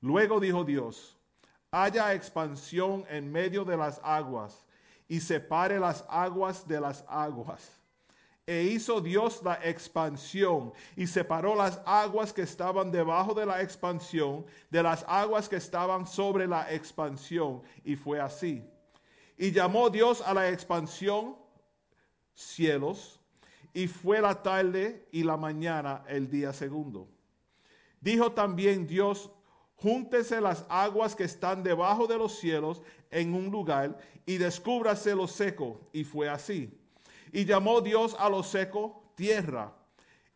Luego dijo Dios, haya expansión en medio de las aguas, y separe las aguas de las aguas. E hizo Dios la expansión y separó las aguas que estaban debajo de la expansión de las aguas que estaban sobre la expansión. Y fue así. Y llamó Dios a la expansión cielos. Y fue la tarde y la mañana el día segundo. Dijo también Dios, júntese las aguas que están debajo de los cielos en un lugar y descúbrase lo seco. Y fue así. Y llamó Dios a lo seco tierra.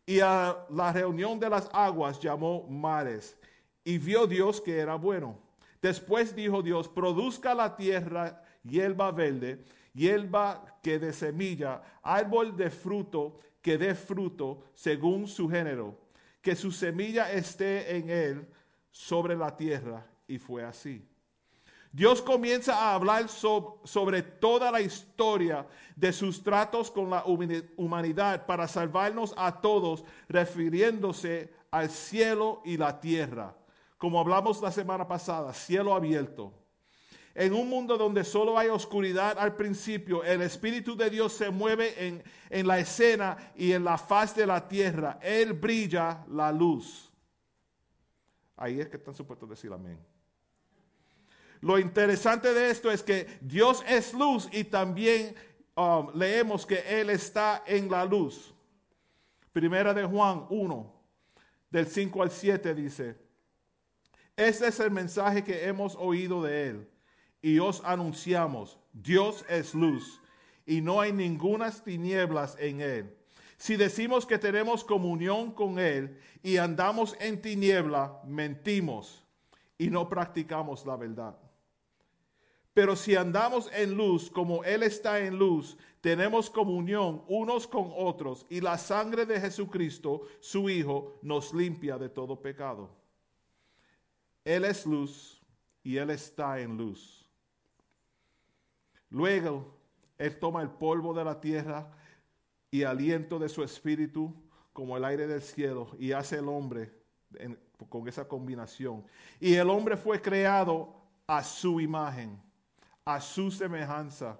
Y a la reunión de las aguas llamó mares. Y vio Dios que era bueno. Después dijo Dios, produzca la tierra hierba verde, hierba que dé semilla, árbol de fruto que dé fruto según su género, que su semilla esté en él sobre la tierra. Y fue así. Dios comienza a hablar sobre toda la historia de sus tratos con la humanidad para salvarnos a todos, refiriéndose al cielo y la tierra. Como hablamos la semana pasada, cielo abierto. En un mundo donde solo hay oscuridad al principio, el Espíritu de Dios se mueve en, en la escena y en la faz de la tierra. Él brilla la luz. Ahí es que están supuestos a decir amén. Lo interesante de esto es que Dios es luz y también um, leemos que Él está en la luz. Primera de Juan 1, del 5 al 7 dice, este es el mensaje que hemos oído de Él y os anunciamos, Dios es luz y no hay ninguna tinieblas en Él. Si decimos que tenemos comunión con Él y andamos en tiniebla, mentimos y no practicamos la verdad. Pero si andamos en luz como Él está en luz, tenemos comunión unos con otros y la sangre de Jesucristo, su Hijo, nos limpia de todo pecado. Él es luz y Él está en luz. Luego, Él toma el polvo de la tierra y aliento de su espíritu como el aire del cielo y hace el hombre con esa combinación. Y el hombre fue creado a su imagen a su semejanza.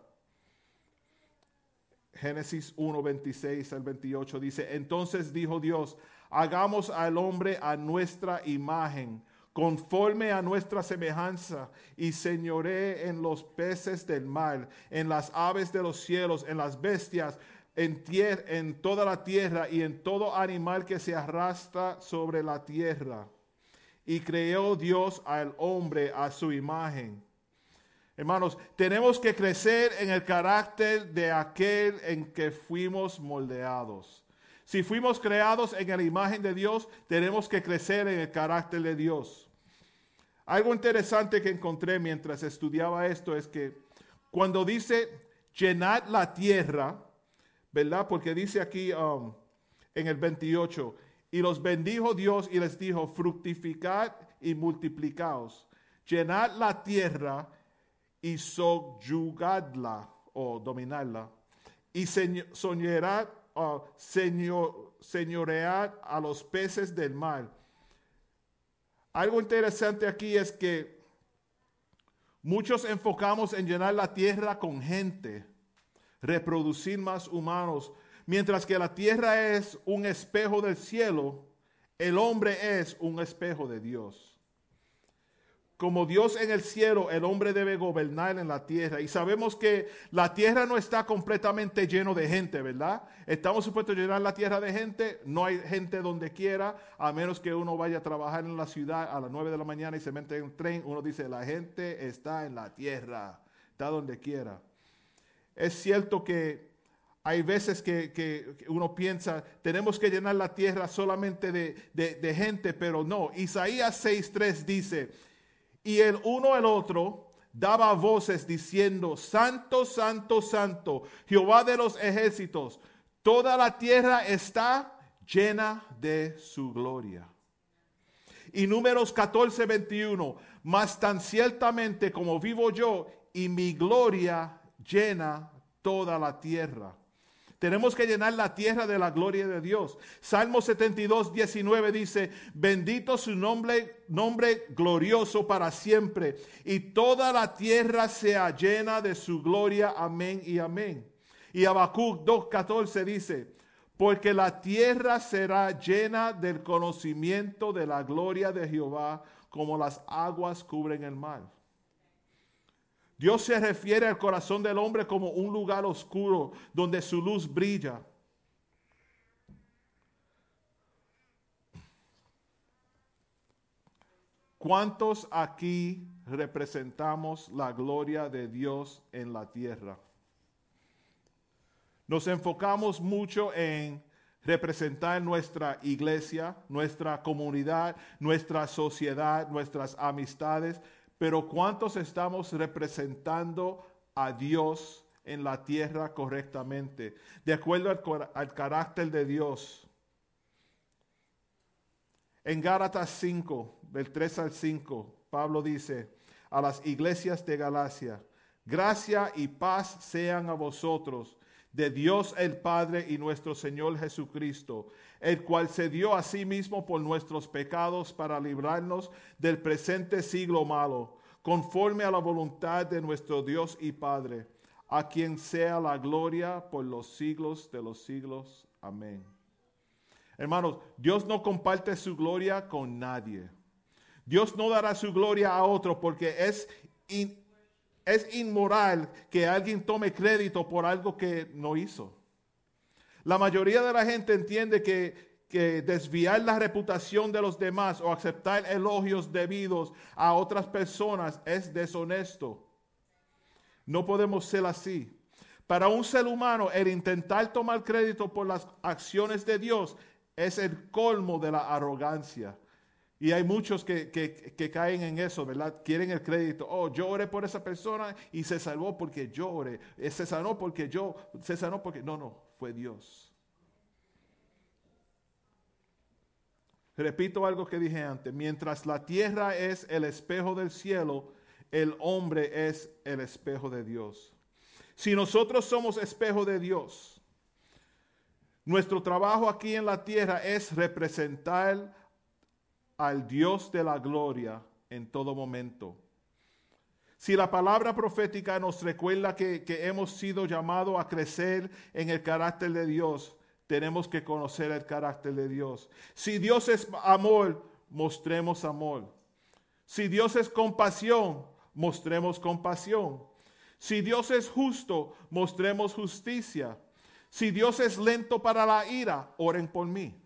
Génesis 1, 26 al 28 dice, entonces dijo Dios, hagamos al hombre a nuestra imagen, conforme a nuestra semejanza, y señoré en los peces del mar, en las aves de los cielos, en las bestias, en, en toda la tierra y en todo animal que se arrastra sobre la tierra. Y creó Dios al hombre a su imagen Hermanos, tenemos que crecer en el carácter de aquel en que fuimos moldeados. Si fuimos creados en la imagen de Dios, tenemos que crecer en el carácter de Dios. Algo interesante que encontré mientras estudiaba esto es que cuando dice llenad la tierra, ¿verdad? Porque dice aquí um, en el 28, y los bendijo Dios y les dijo, fructificad y multiplicaos, llenad la tierra y soyugadla o dominarla y seño- soñará, ah, señor, señorear a los peces del mar. Algo interesante aquí es que muchos enfocamos en llenar la tierra con gente, reproducir más humanos, mientras que la tierra es un espejo del cielo, el hombre es un espejo de Dios. Como Dios en el cielo, el hombre debe gobernar en la tierra. Y sabemos que la tierra no está completamente lleno de gente, ¿verdad? Estamos supuestos a llenar la tierra de gente. No hay gente donde quiera, a menos que uno vaya a trabajar en la ciudad a las 9 de la mañana y se mete en un tren. Uno dice, la gente está en la tierra, está donde quiera. Es cierto que hay veces que, uno piensa, tenemos que llenar la tierra solamente de, gente, pero no. Isaías 6.3 dice, y el uno al otro daba voces diciendo, Santo, Santo, Santo, Jehová de los ejércitos, toda la tierra está llena de su gloria. Y números 14, 21, mas tan ciertamente como vivo yo y mi gloria llena toda la tierra. Tenemos que llenar la tierra de la gloria de Dios. Salmo 72, 19 dice, bendito su nombre, nombre glorioso para siempre, y toda la tierra sea llena de su gloria. Amén y amén. Y Habacuc 2, 14 dice, porque la tierra será llena del conocimiento de la gloria de Jehová, como las aguas cubren el mar. Dios se refiere al corazón del hombre como un lugar oscuro donde su luz brilla. ¿Cuántos aquí representamos la gloria de Dios en la tierra? Nos enfocamos mucho en representar nuestra iglesia, nuestra comunidad, nuestra sociedad, nuestras amistades, pero ¿cuántos estamos representando a Dios en la tierra correctamente, de acuerdo al, carácter de Dios? En Gálatas 5, del 3 al 5, Pablo dice a las iglesias de Galacia, gracia y paz sean a vosotros, de Dios el Padre y nuestro Señor Jesucristo, el cual se dio a sí mismo por nuestros pecados para librarnos del presente siglo malo, conforme a la voluntad de nuestro Dios y Padre, a quien sea la gloria por los siglos de los siglos. Amén. Hermanos, Dios no comparte su gloria con nadie. Dios no dará su gloria a otro porque es, es inmoral que alguien tome crédito por algo que no hizo. La mayoría de la gente entiende que, desviar la reputación de los demás o aceptar elogios debidos a otras personas es deshonesto. No podemos ser así. Para un ser humano, el intentar tomar crédito por las acciones de Dios es el colmo de la arrogancia. Y hay muchos que, que- que caen en eso, ¿verdad? Quieren el crédito. Oh, yo oré por esa persona y se salvó porque yo oré. Eh, Se sanó porque yo, se sanó porque... No, no, fue Dios. Repito algo que dije antes. Mientras la tierra es el espejo del cielo, el hombre es el espejo de Dios. Si nosotros somos espejo de Dios, nuestro trabajo aquí en la tierra es representar al Dios de la gloria en todo momento. Si la palabra profética nos recuerda que, hemos sido llamados a crecer en el carácter de Dios, tenemos que conocer el carácter de Dios. Si Dios es amor, mostremos amor. Si Dios es compasión, mostremos compasión. Si Dios es justo, mostremos justicia. Si Dios es lento para la ira, oren por mí.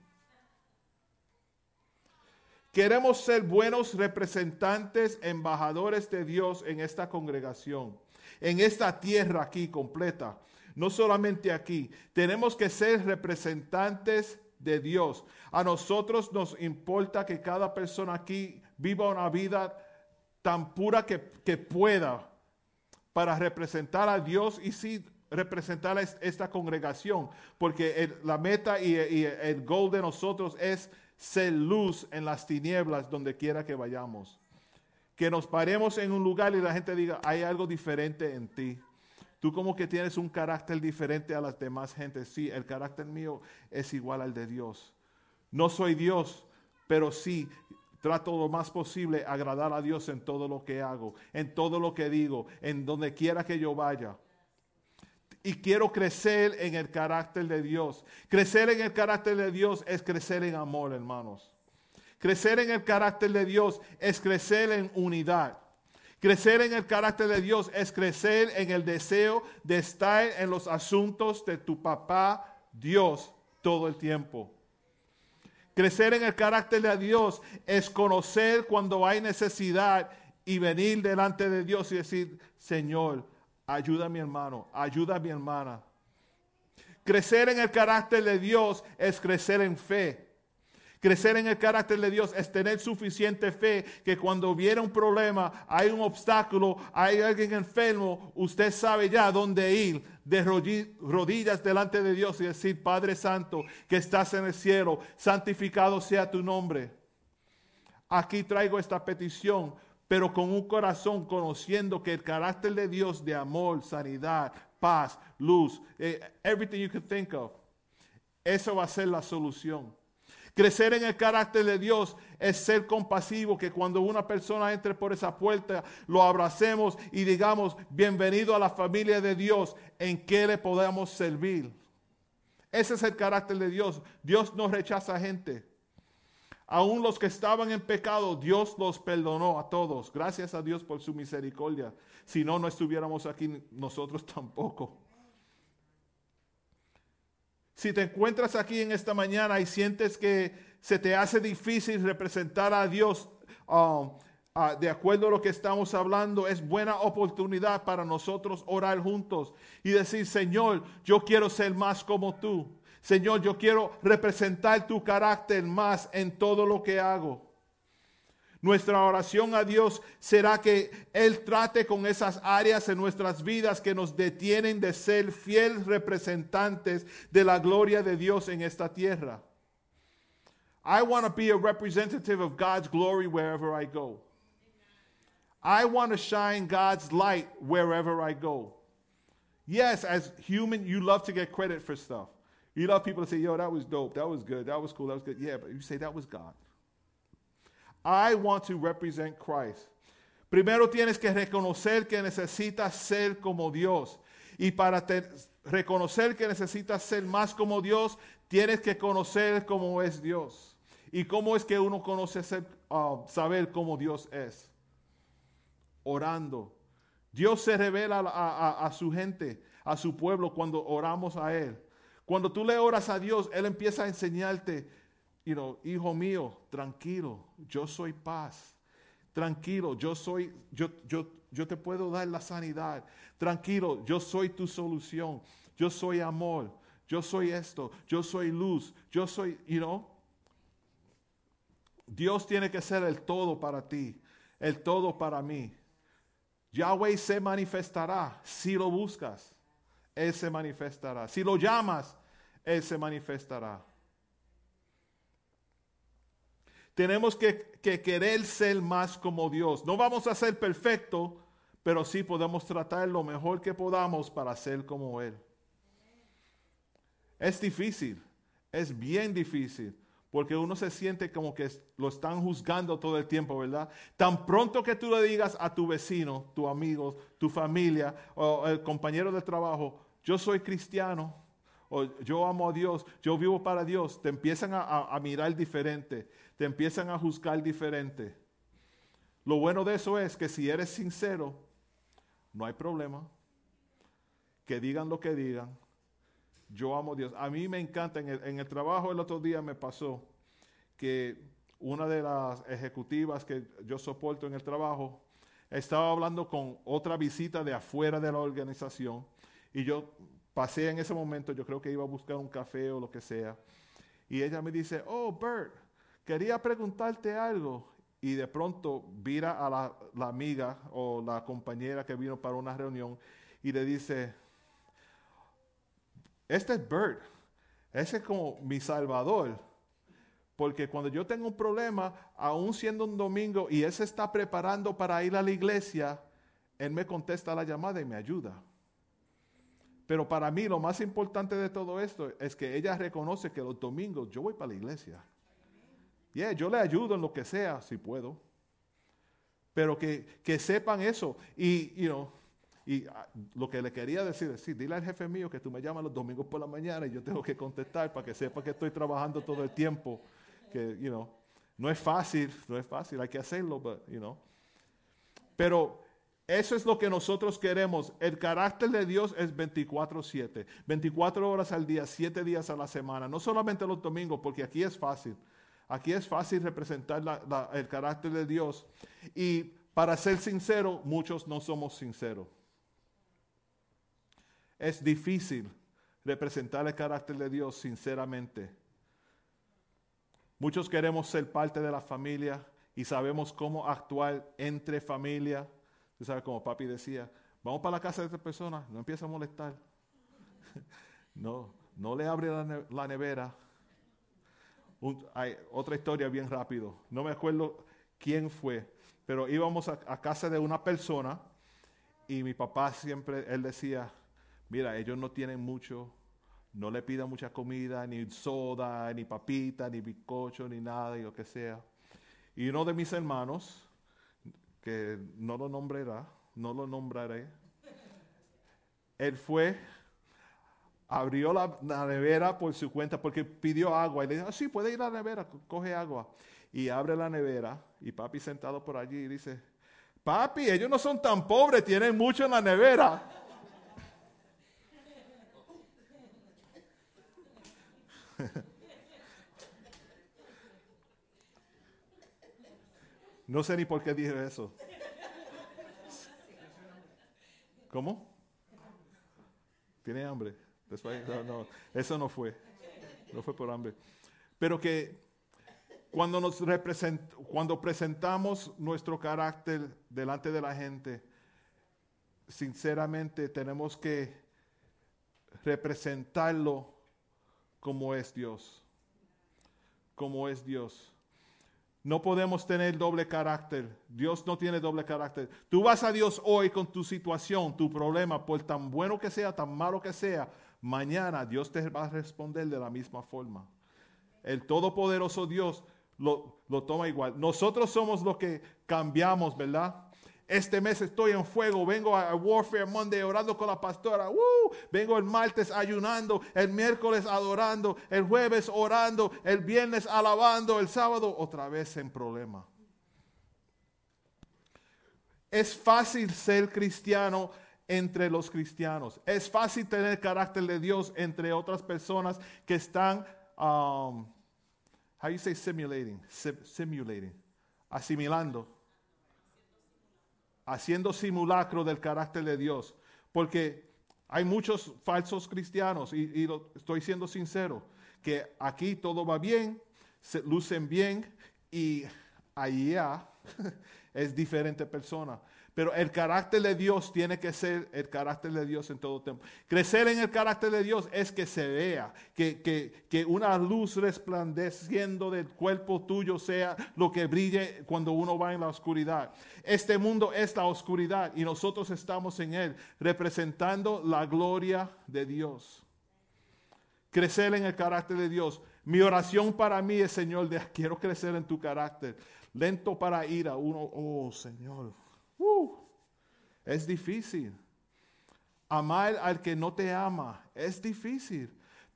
Queremos ser buenos representantes, embajadores de Dios en esta congregación, en esta tierra aquí completa. No solamente aquí, tenemos que ser representantes de Dios. A nosotros nos importa que cada persona aquí viva una vida tan pura que, que pueda para representar a Dios y sí representar a es- esta congregación, porque la meta y, y el goal de nosotros es ser luz en las tinieblas donde quiera que vayamos. que nos paremos en un lugar y la gente diga, hay algo diferente en ti. Tú como que tienes un carácter diferente a las demás gentes. Sí, el carácter mío es igual al de Dios. No soy Dios, pero sí trato lo más posible agradar a Dios en todo lo que hago, en todo lo que digo, en donde quiera que yo vaya. Y quiero crecer en el carácter de Dios. Crecer en el carácter de Dios es crecer en amor, hermanos. Crecer en el carácter de Dios es crecer en unidad. Crecer en el carácter de Dios es crecer en el deseo de estar en los asuntos de tu papá Dios todo el tiempo. Crecer en el carácter de Dios es conocer cuando hay necesidad y venir delante de Dios y decir, Señor, ayuda a mi hermano, ayuda a mi hermana. Crecer en el carácter de Dios es crecer en fe. Crecer en el carácter de Dios es tener suficiente fe que cuando viene un problema, hay un obstáculo, hay alguien enfermo, usted sabe ya dónde ir de rodillas delante de Dios y decir, Padre Santo, que estás en el cielo, santificado sea tu nombre. Aquí traigo esta petición, pero con un corazón conociendo que el carácter de Dios de amor, sanidad, paz, luz, eh, everything you can think of, eso va a ser la solución. Crecer en el carácter de Dios es ser compasivo, que cuando una persona entre por esa puerta, lo abracemos y digamos, bienvenido a la familia de Dios, en qué le podemos servir. Ese es el carácter de Dios. Dios no rechaza a gente. Aún los que estaban en pecado, Dios los perdonó a todos. Gracias a Dios por su misericordia. Si no, no estuviéramos aquí nosotros tampoco. Si te encuentras aquí en esta mañana y sientes que se te hace difícil representar a Dios um, de acuerdo a lo que estamos hablando, es buena oportunidad para nosotros orar juntos y decir, Señor, yo quiero ser más como tú. Señor, yo quiero representar tu carácter más en todo lo que hago. Nuestra oración a Dios será que Él trate con esas áreas en nuestras vidas que nos detienen de ser fieles representantes de la gloria de Dios en esta tierra. I want to be a representative of God's glory wherever I go. I want to shine God's light wherever I go. Yes, as human, you love to get credit for stuff. You love people to say, yo, that was dope, that was good, that was cool, that was good. Yeah, but you say that was God. I want to represent Christ. Primero tienes que reconocer que necesitas ser como Dios. Y para reconocer que necesitas ser más como Dios, tienes que conocer cómo es Dios. ¿Y cómo es que uno conoce uh, saber cómo Dios es? Orando. Dios se revela a su gente, a su pueblo, cuando oramos a Él. Cuando tú le oras a Dios, Él empieza a enseñarte you hijo mío, tranquilo, yo soy paz. Tranquilo, yo soy, yo, yo, yo te puedo dar la sanidad. Tranquilo, yo soy tu solución. Yo soy amor. Yo soy esto. Yo soy luz. Yo soy, you know. Dios tiene que ser el todo para ti, el todo para mí. Yahweh se manifestará si lo buscas. Él se manifestará. Si lo llamas, Él se manifestará. Tenemos que, querer ser más como Dios. No vamos a ser perfectos, pero sí podemos tratar lo mejor que podamos para ser como Él. Es difícil, es bien difícil, porque uno se siente como que lo están juzgando todo el tiempo, ¿verdad? Tan pronto que tú le digas a tu vecino, tu amigo, tu familia o el compañero de trabajo, yo soy cristiano, o yo amo a Dios, yo vivo para Dios, te empiezan a mirar diferente te empiezan a juzgar diferente. Lo bueno de eso es que si eres sincero, no hay problema. Que digan lo que digan. Yo amo a Dios. A mí me encanta, en el, en el trabajo el otro día me pasó que una de las ejecutivas que yo soporto en el trabajo estaba hablando con otra visita de afuera de la organización y yo pasé en ese momento, yo creo que iba a buscar un café o lo que sea, y ella me dice, oh, Bert, quería preguntarte algo. Y de pronto vira a la, amiga o la compañera que vino para una reunión y le dice, este es Bert, ese es como mi salvador. Porque cuando yo tengo un problema, aún siendo un domingo y él se está preparando para ir a la iglesia, él me contesta la llamada y me ayuda. Pero para mí lo más importante de todo esto es que ella reconoce que los domingos yo voy para la iglesia. Yeah, yo le ayudo en lo que sea, si puedo. Pero que, que sepan eso. Y, you know, y ah, lo que le quería decir es, sí, dile al jefe mío que tú me llamas los domingos por la mañana y yo tengo que contestar para que sepa que estoy trabajando todo el tiempo. Que, you know, no es fácil, no es fácil, hay que hacerlo, but, you know. Pero eso es lo que nosotros queremos. El carácter de Dios es 24/7, 24 horas al día, 7 días a la semana. No solamente los domingos, porque aquí es fácil. Aquí es fácil representar el carácter de Dios. Y para ser sincero, muchos no somos sinceros. Es difícil representar el carácter de Dios sinceramente. Muchos queremos ser parte de la familia y sabemos cómo actuar entre familia. Tú sabes, como papi decía, vamos para la casa de esta persona, no empieza a molestar. no, no le abre la, nevera. hay otra historia bien rápido. No me acuerdo quién fue, pero íbamos a, a casa de una persona y mi papá siempre, él decía, mira, ellos no tienen mucho, no le pidan mucha comida, ni soda, ni papita, ni bizcocho, ni nada, y lo que sea. Y uno de mis hermanos, que no lo nombrará, no lo nombraré, él fue, abrió la, nevera por su cuenta porque pidió agua y le dijo, ah, sí, puede ir a la nevera, coge agua. Y abre la nevera y papi sentado por allí dice, papi, ellos no son tan pobres, tienen mucho en la nevera. No sé ni por qué dije eso. ¿Cómo? ¿Tiene hambre? No, eso no fue. No fue por hambre. Pero que cuando, nos cuando presentamos nuestro carácter delante de la gente, sinceramente tenemos que representarlo como es Dios. Como es Dios. No podemos tener doble carácter. Dios no tiene doble carácter. Tú vas a Dios hoy con tu situación, tu problema, por tan bueno que sea, tan malo que sea, mañana Dios te va a responder de la misma forma. El todopoderoso Dios lo, toma igual. Nosotros somos los que cambiamos, ¿verdad? Este mes estoy en fuego. Vengo a Warfare Monday orando con la pastora. Vengo el martes ayunando. El miércoles adorando. El jueves orando. El viernes alabando. El sábado otra vez en problema. Es fácil ser cristiano entre los cristianos. Es fácil tener carácter de Dios entre otras personas que están, um, how you say simulating, simulating, asimilando haciendo simulacro del carácter de Dios. Porque hay muchos falsos cristianos, y, estoy siendo sincero, que aquí todo va bien, se lucen bien, y allá es diferente persona. Pero el carácter de Dios tiene que ser el carácter de Dios en todo tiempo. Crecer en el carácter de Dios es que se vea, que, que, una luz resplandeciendo del cuerpo tuyo sea lo que brille cuando uno va en la oscuridad. Este mundo es la oscuridad y nosotros estamos en él, representando la gloria de Dios. Crecer en el carácter de Dios. Mi oración para mí es, Señor, de, quiero crecer en tu carácter. Lento para ir a uno, oh Señor Uh, es difícil. Amar al que no te ama es difícil.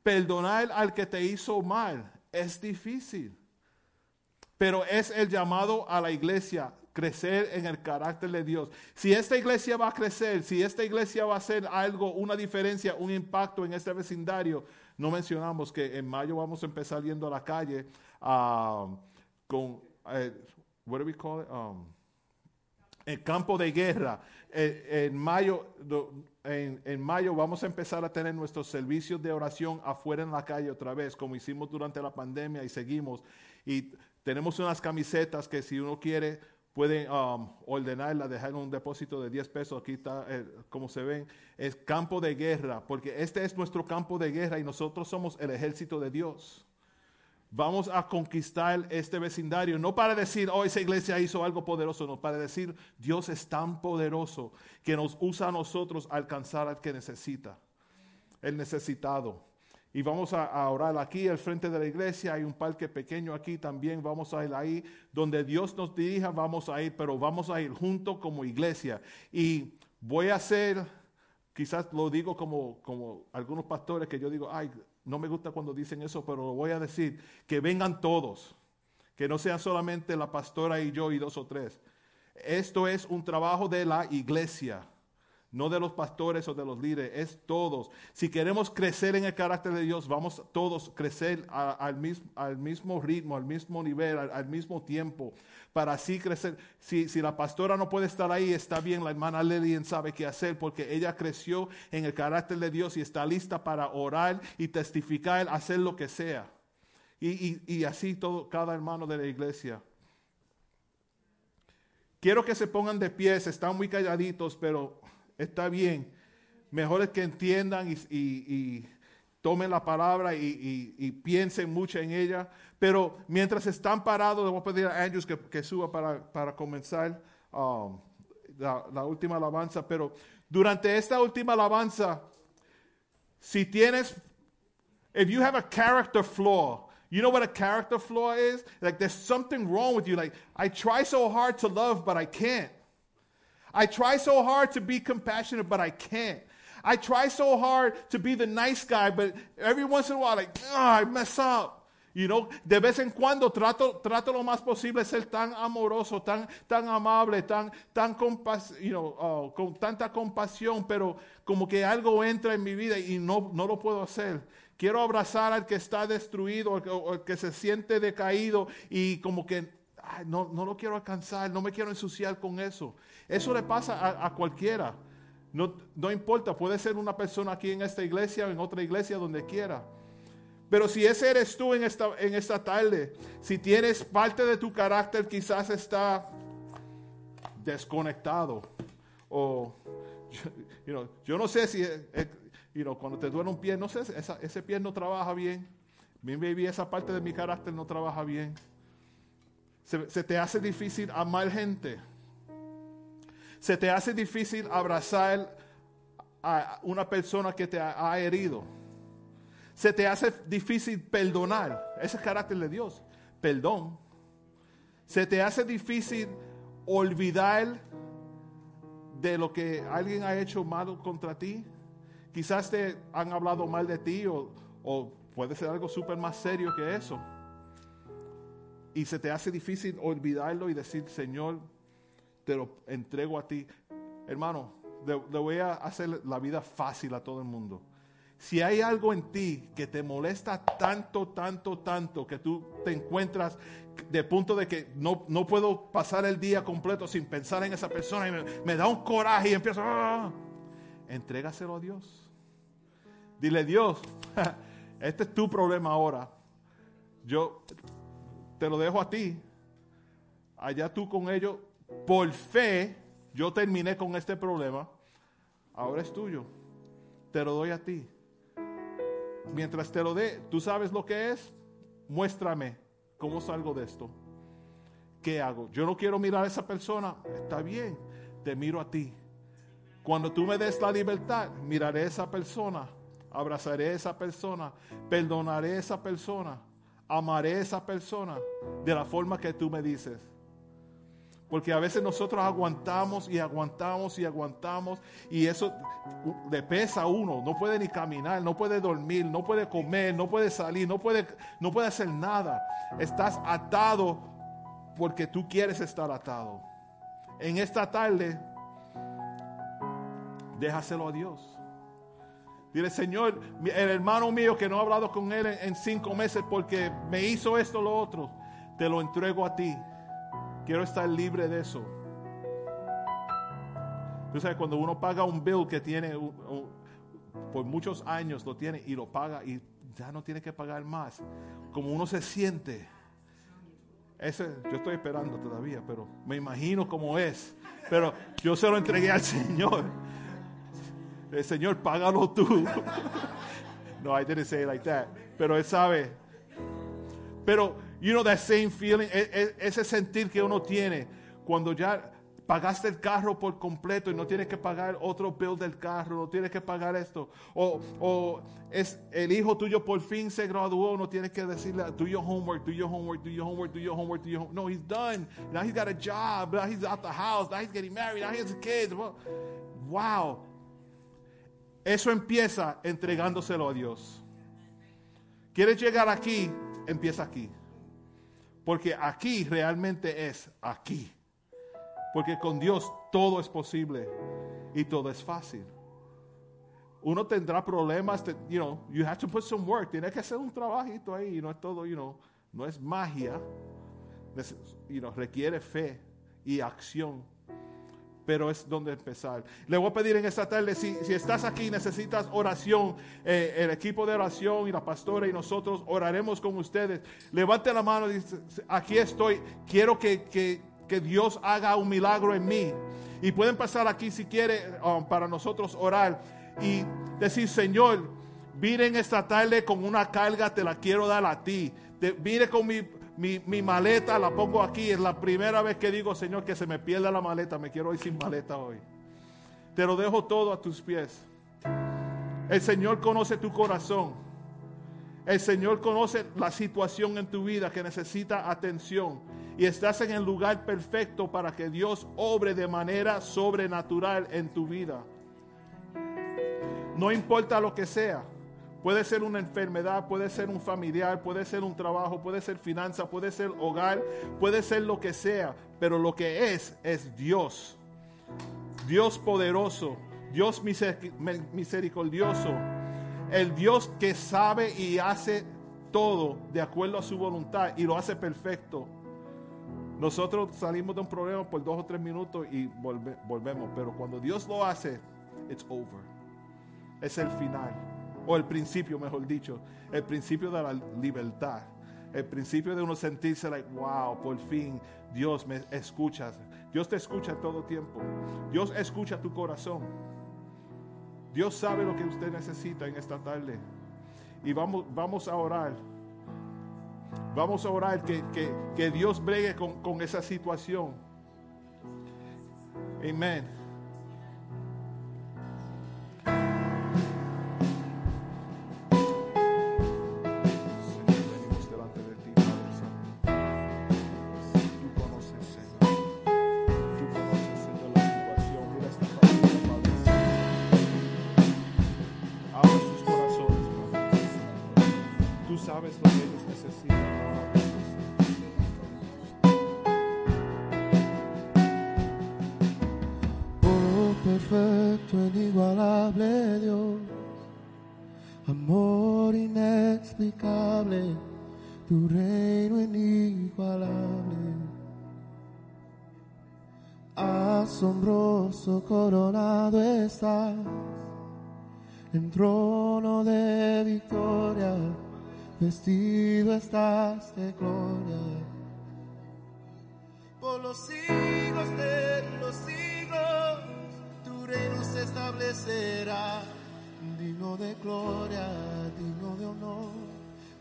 Perdonar al que te hizo mal es difícil. Pero es el llamado a la iglesia crecer en el carácter de Dios. Si esta iglesia va a crecer, si esta iglesia va a hacer algo, una diferencia, un impacto en este vecindario, no mencionamos que en mayo vamos a empezar yendo a la calle ah, con, eh, what do we call it? Um, el campo de guerra. Eh, en, mayo, en, mayo vamos a empezar a tener nuestros servicios de oración afuera en la calle otra vez, como hicimos durante la pandemia y seguimos. Y tenemos unas camisetas que si uno quiere puede um, ordenarla, dejar un depósito de 10 pesos. Aquí está, eh, como se ven, es campo de guerra, porque este es nuestro campo de guerra y nosotros somos el ejército de Dios. Vamos a conquistar este vecindario, no para decir, oh, esa iglesia hizo algo poderoso, no, para decir, Dios es tan poderoso que nos usa a nosotros a alcanzar al que necesita, el necesitado. Y vamos a, orar aquí al frente de la iglesia, hay un parque pequeño aquí también, vamos a ir ahí, donde Dios nos dirija, vamos a ir, pero vamos a ir juntos como iglesia. Y voy a hacer, quizás lo digo como, como algunos pastores que yo digo, ay, no me gusta cuando dicen eso, pero lo voy a decir, que vengan todos, que no sean solamente la pastora y yo y dos o tres. Esto es un trabajo de la iglesia, no de los pastores o de los líderes, es todos. Si queremos crecer en el carácter de Dios, vamos todos crecer a- al, mismo, al mismo ritmo, al mismo nivel, al, mismo tiempo, para así crecer. Si, la pastora no puede estar ahí, está bien, la hermana Lilian sabe qué hacer porque ella creció en el carácter de Dios y está lista para orar y testificar, hacer lo que sea. Y, y- así todo, cada hermano de la iglesia. Quiero que se pongan de pies, están muy calladitos, pero está bien. Mejor es que entiendan y, tomen la palabra y, piensen mucho en ella. Pero mientras están parados, le voy a pedir a Andrews que, suba para, para comenzar um, la, la última alabanza. Pero durante esta última alabanza, si tienes if you have a character flaw, you know what a character flaw is? Like there's something wrong with you. Like, I try so hard to love, but I can't. I try so hard to be compassionate, but I can't. I try so hard to be the nice guy, but every once in a while, like, "Ah, I mess up. You know, de vez en cuando trato, trato lo más posible ser tan amoroso, tan, tan amable, tan, tan compas, you know, oh, con tanta compasión, pero como que algo entra en mi vida y no, no lo puedo hacer. Quiero abrazar al que está destruido, el que se siente decaído y como que "Ay, no, no lo quiero alcanzar, no me quiero ensuciar con eso. Eso le pasa a, cualquiera. No, no importa, puede ser una persona aquí en esta iglesia o en otra iglesia, donde quiera. Pero si ese eres tú en esta, en esta tarde, si tienes parte de tu carácter quizás está desconectado o yo, you know, yo no sé si eh, eh, cuando te duele un pie, no sé, ese pie no trabaja bien. Mi baby, esa parte de mi carácter no trabaja bien. Se te hace difícil amar gente. Se te hace difícil abrazar a una persona que te ha, herido. Se te hace difícil perdonar. Ese es el carácter de Dios. Perdón. Se te hace difícil olvidar de lo que alguien ha hecho malo contra ti. Quizás te han hablado mal de ti o, o puede ser algo súper más serio que eso. Y se te hace difícil olvidarlo y decir, Señor, te lo entrego a ti. Hermano, le, voy a hacer la vida fácil a todo el mundo. Si hay algo en ti que te molesta tanto, tanto, tanto, que tú te encuentras de punto de que no, no puedo pasar el día completo sin pensar en esa persona y me, me da un coraje y empiezo, "Ah", entrégaselo a Dios. Dile, Dios, este es tu problema ahora. Yo te lo dejo a ti. Allá tú con ellos, por fe, yo terminé con este problema. Ahora es tuyo. Te lo doy a ti. Mientras te lo dé, tú sabes lo que es. Muéstrame cómo salgo de esto. ¿Qué hago? Yo no quiero mirar a esa persona. Está bien, te miro a ti. Cuando tú me des la libertad, miraré a esa persona, abrazaré a esa persona, perdonaré a esa persona, amaré a esa persona de la forma que tú me dices. Porque a veces nosotros aguantamos y aguantamos y aguantamos y eso le pesa a uno. No puede ni caminar, no puede dormir, no puede comer, no puede salir, no puede, no puede hacer nada. Estás atado porque tú quieres estar atado. En esta tarde, déjaselo a Dios. Dile, Señor, el hermano mío que no ha hablado con él en, en cinco meses porque me hizo esto o lo otro, te lo entrego a ti. Quiero estar libre de eso. Tú sabes, cuando uno paga un bill que tiene por muchos años, lo tiene y lo paga y ya no tiene que pagar más. Como uno se siente. Ese, yo estoy esperando todavía, pero me imagino cómo es. Pero yo se lo entregué al Señor. El Señor, págalo tú. no, I didn't say it like that. Pero Él sabe. Pero, you know, that same feeling, e- e- ese sentir que uno tiene cuando ya pagaste el carro por completo y no tienes que pagar otro bill del carro, no tienes que pagar esto. O, o es el hijo tuyo por fin se graduó, no tienes que decirle, do your homework, do your homework, do your homework, do your homework, do your homework. No, he's done. Now he's got a job, now he's out the house, now he's getting married, now he has kids. Wow. Eso empieza entregándoselo a Dios. ¿Quieres llegar aquí? Empieza aquí. Porque aquí realmente es aquí. Porque con Dios todo es posible y todo es fácil. Uno tendrá problemas, you know, you have to put some work. Tienes que hacer un trabajito ahí no es todo, you know, no es magia. You know, requiere fe y acción pero es donde empezar. Le voy a pedir en esta tarde, si, si estás aquí y necesitas oración, eh, el equipo de oración y la pastora y nosotros oraremos con ustedes. Levante la mano y dice, aquí estoy, quiero que, que- que Dios haga un milagro en mí. Y pueden pasar aquí si quiere um, para nosotros orar y decir, Señor, vine en esta tarde con una carga, te la quiero dar a ti. Te- vine con mi, mi, mi maleta, la pongo aquí. Es la primera vez que digo, Señor, que se me pierda la maleta. Me quiero ir sin maleta hoy. Te lo dejo todo a tus pies. El Señor conoce tu corazón. El Señor conoce la situación en tu vida que necesita atención. Y estás en el lugar perfecto para que Dios obre de manera sobrenatural en tu vida. No importa lo que sea. Puede ser una enfermedad, puede ser un familiar, puede ser un trabajo, puede ser finanza, puede ser hogar, puede ser lo que sea. Pero lo que es, es Dios. Dios poderoso, Dios miser- misericordioso, el Dios que sabe y hace todo de acuerdo a su voluntad y lo hace perfecto. Nosotros salimos de un problema por dos o tres minutos y volve- volvemos, pero cuando Dios lo hace, it's over. Es el final, o el principio, mejor dicho, el principio de la libertad. El principio de uno sentirse like, wow, por fin Dios me escucha. Dios te escucha todo tiempo. Dios escucha tu corazón. Dios sabe lo que usted necesita en esta tarde. Y vamos, vamos a orar. Vamos a orar que, que- que Dios bregue con, con esa situación. Amén. Sabes lo que ellos necesitan. Oh perfecto, inigualable Dios, amor inexplicable, tu reino inigualable. Asombroso coronado estás, en trono de victoria, vestido estás de gloria. Por los siglos de los siglos, tu reino se establecerá, digno de gloria, digno de honor,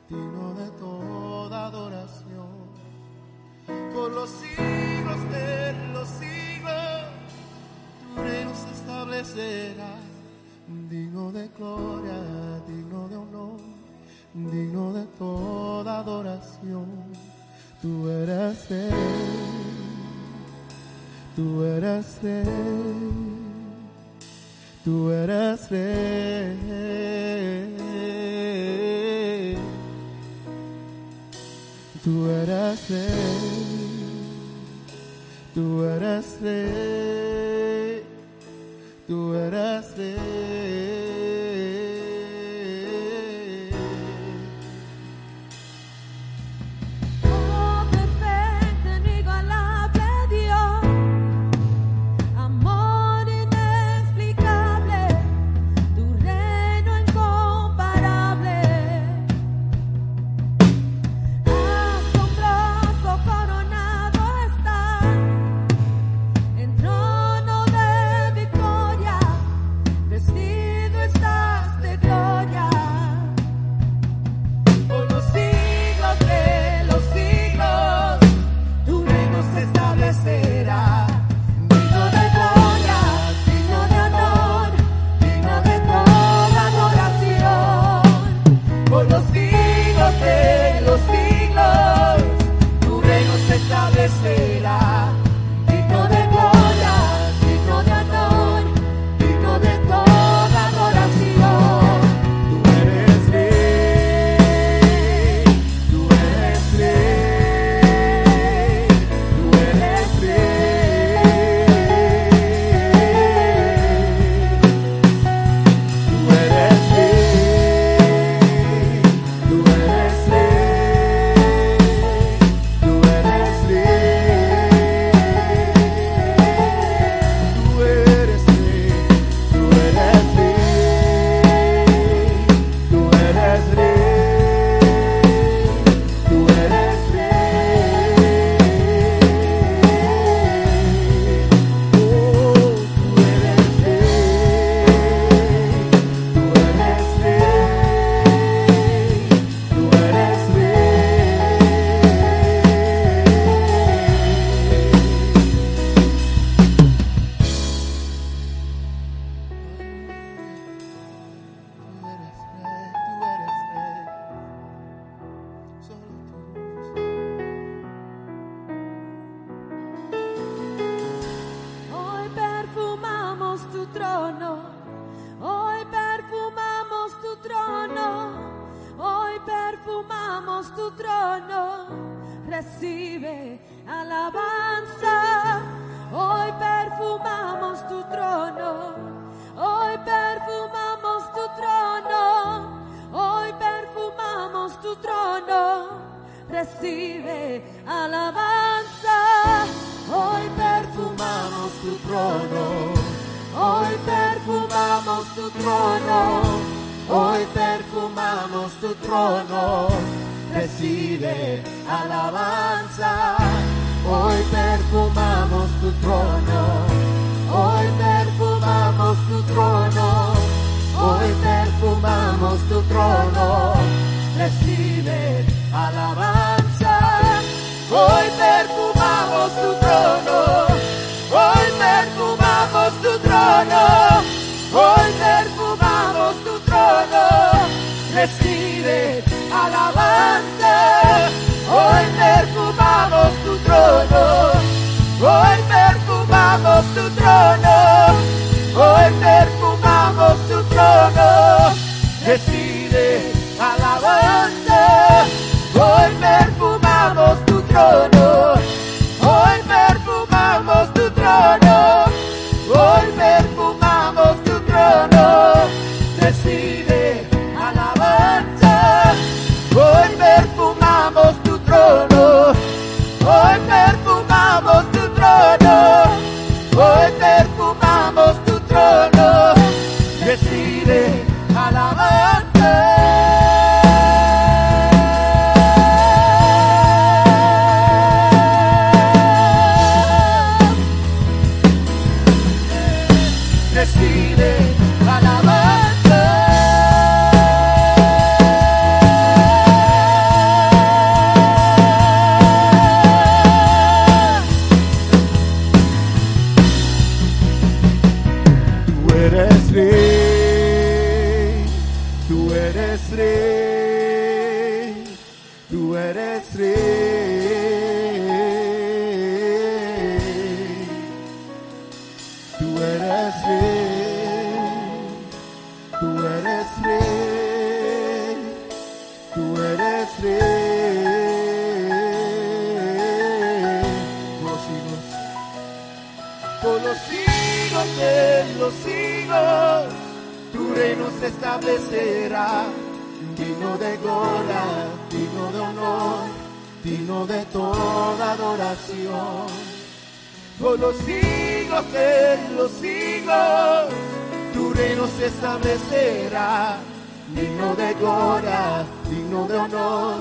digno de toda adoración. Por los siglos de los siglos, tu reino se establecerá, digno de gloria, digno de honor, digno de toda adoración. Tú eres rey, tú eres rey, tú eres rey, tú eres rey, tú eres rey, tú eres. eres rey. Los siglos, por los siglos de los siglos, tu reino se establecerá. Digno de gloria, digno de honor, digno de toda adoración. Por los siglos de los siglos, tu reino se establecerá digno de gloria, digno de honor,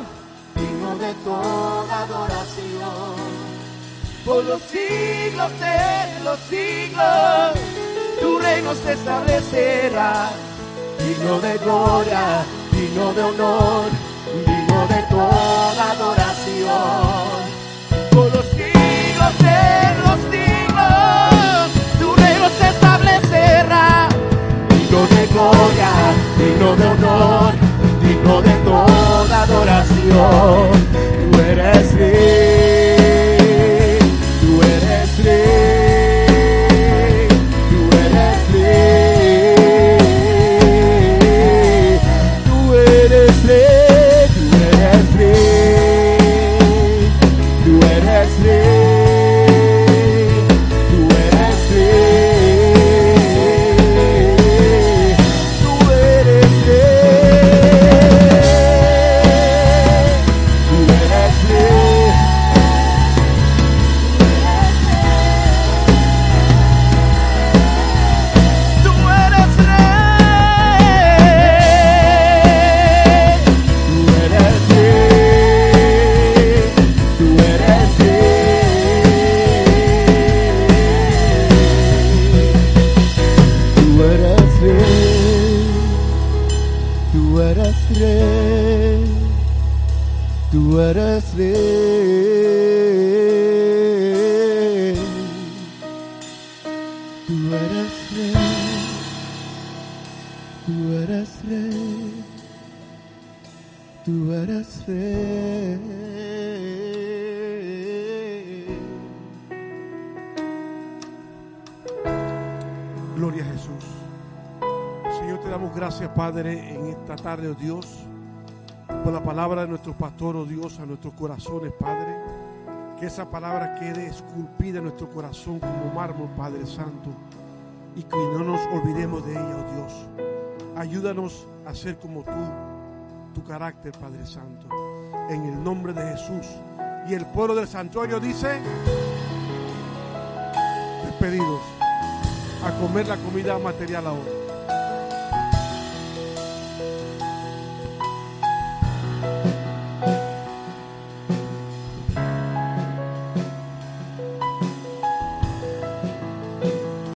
digno de toda adoración. Por los siglos de los siglos, tu reino se establecerá, digno de gloria, digno de honor, digno de toda adoración. Por los siglos de los siglos. digno de gloria, digno de honor, digno de toda adoración. Tú eres libre. A nuestros corazones, Padre. Que esa palabra quede esculpida en nuestro corazón como mármol, Padre Santo. Y que no nos olvidemos de ella, oh Dios. Ayúdanos a ser como tú, tu carácter, Padre Santo. En el nombre de Jesús. Y el pueblo del santuario dice, despedidos a comer la comida material ahora.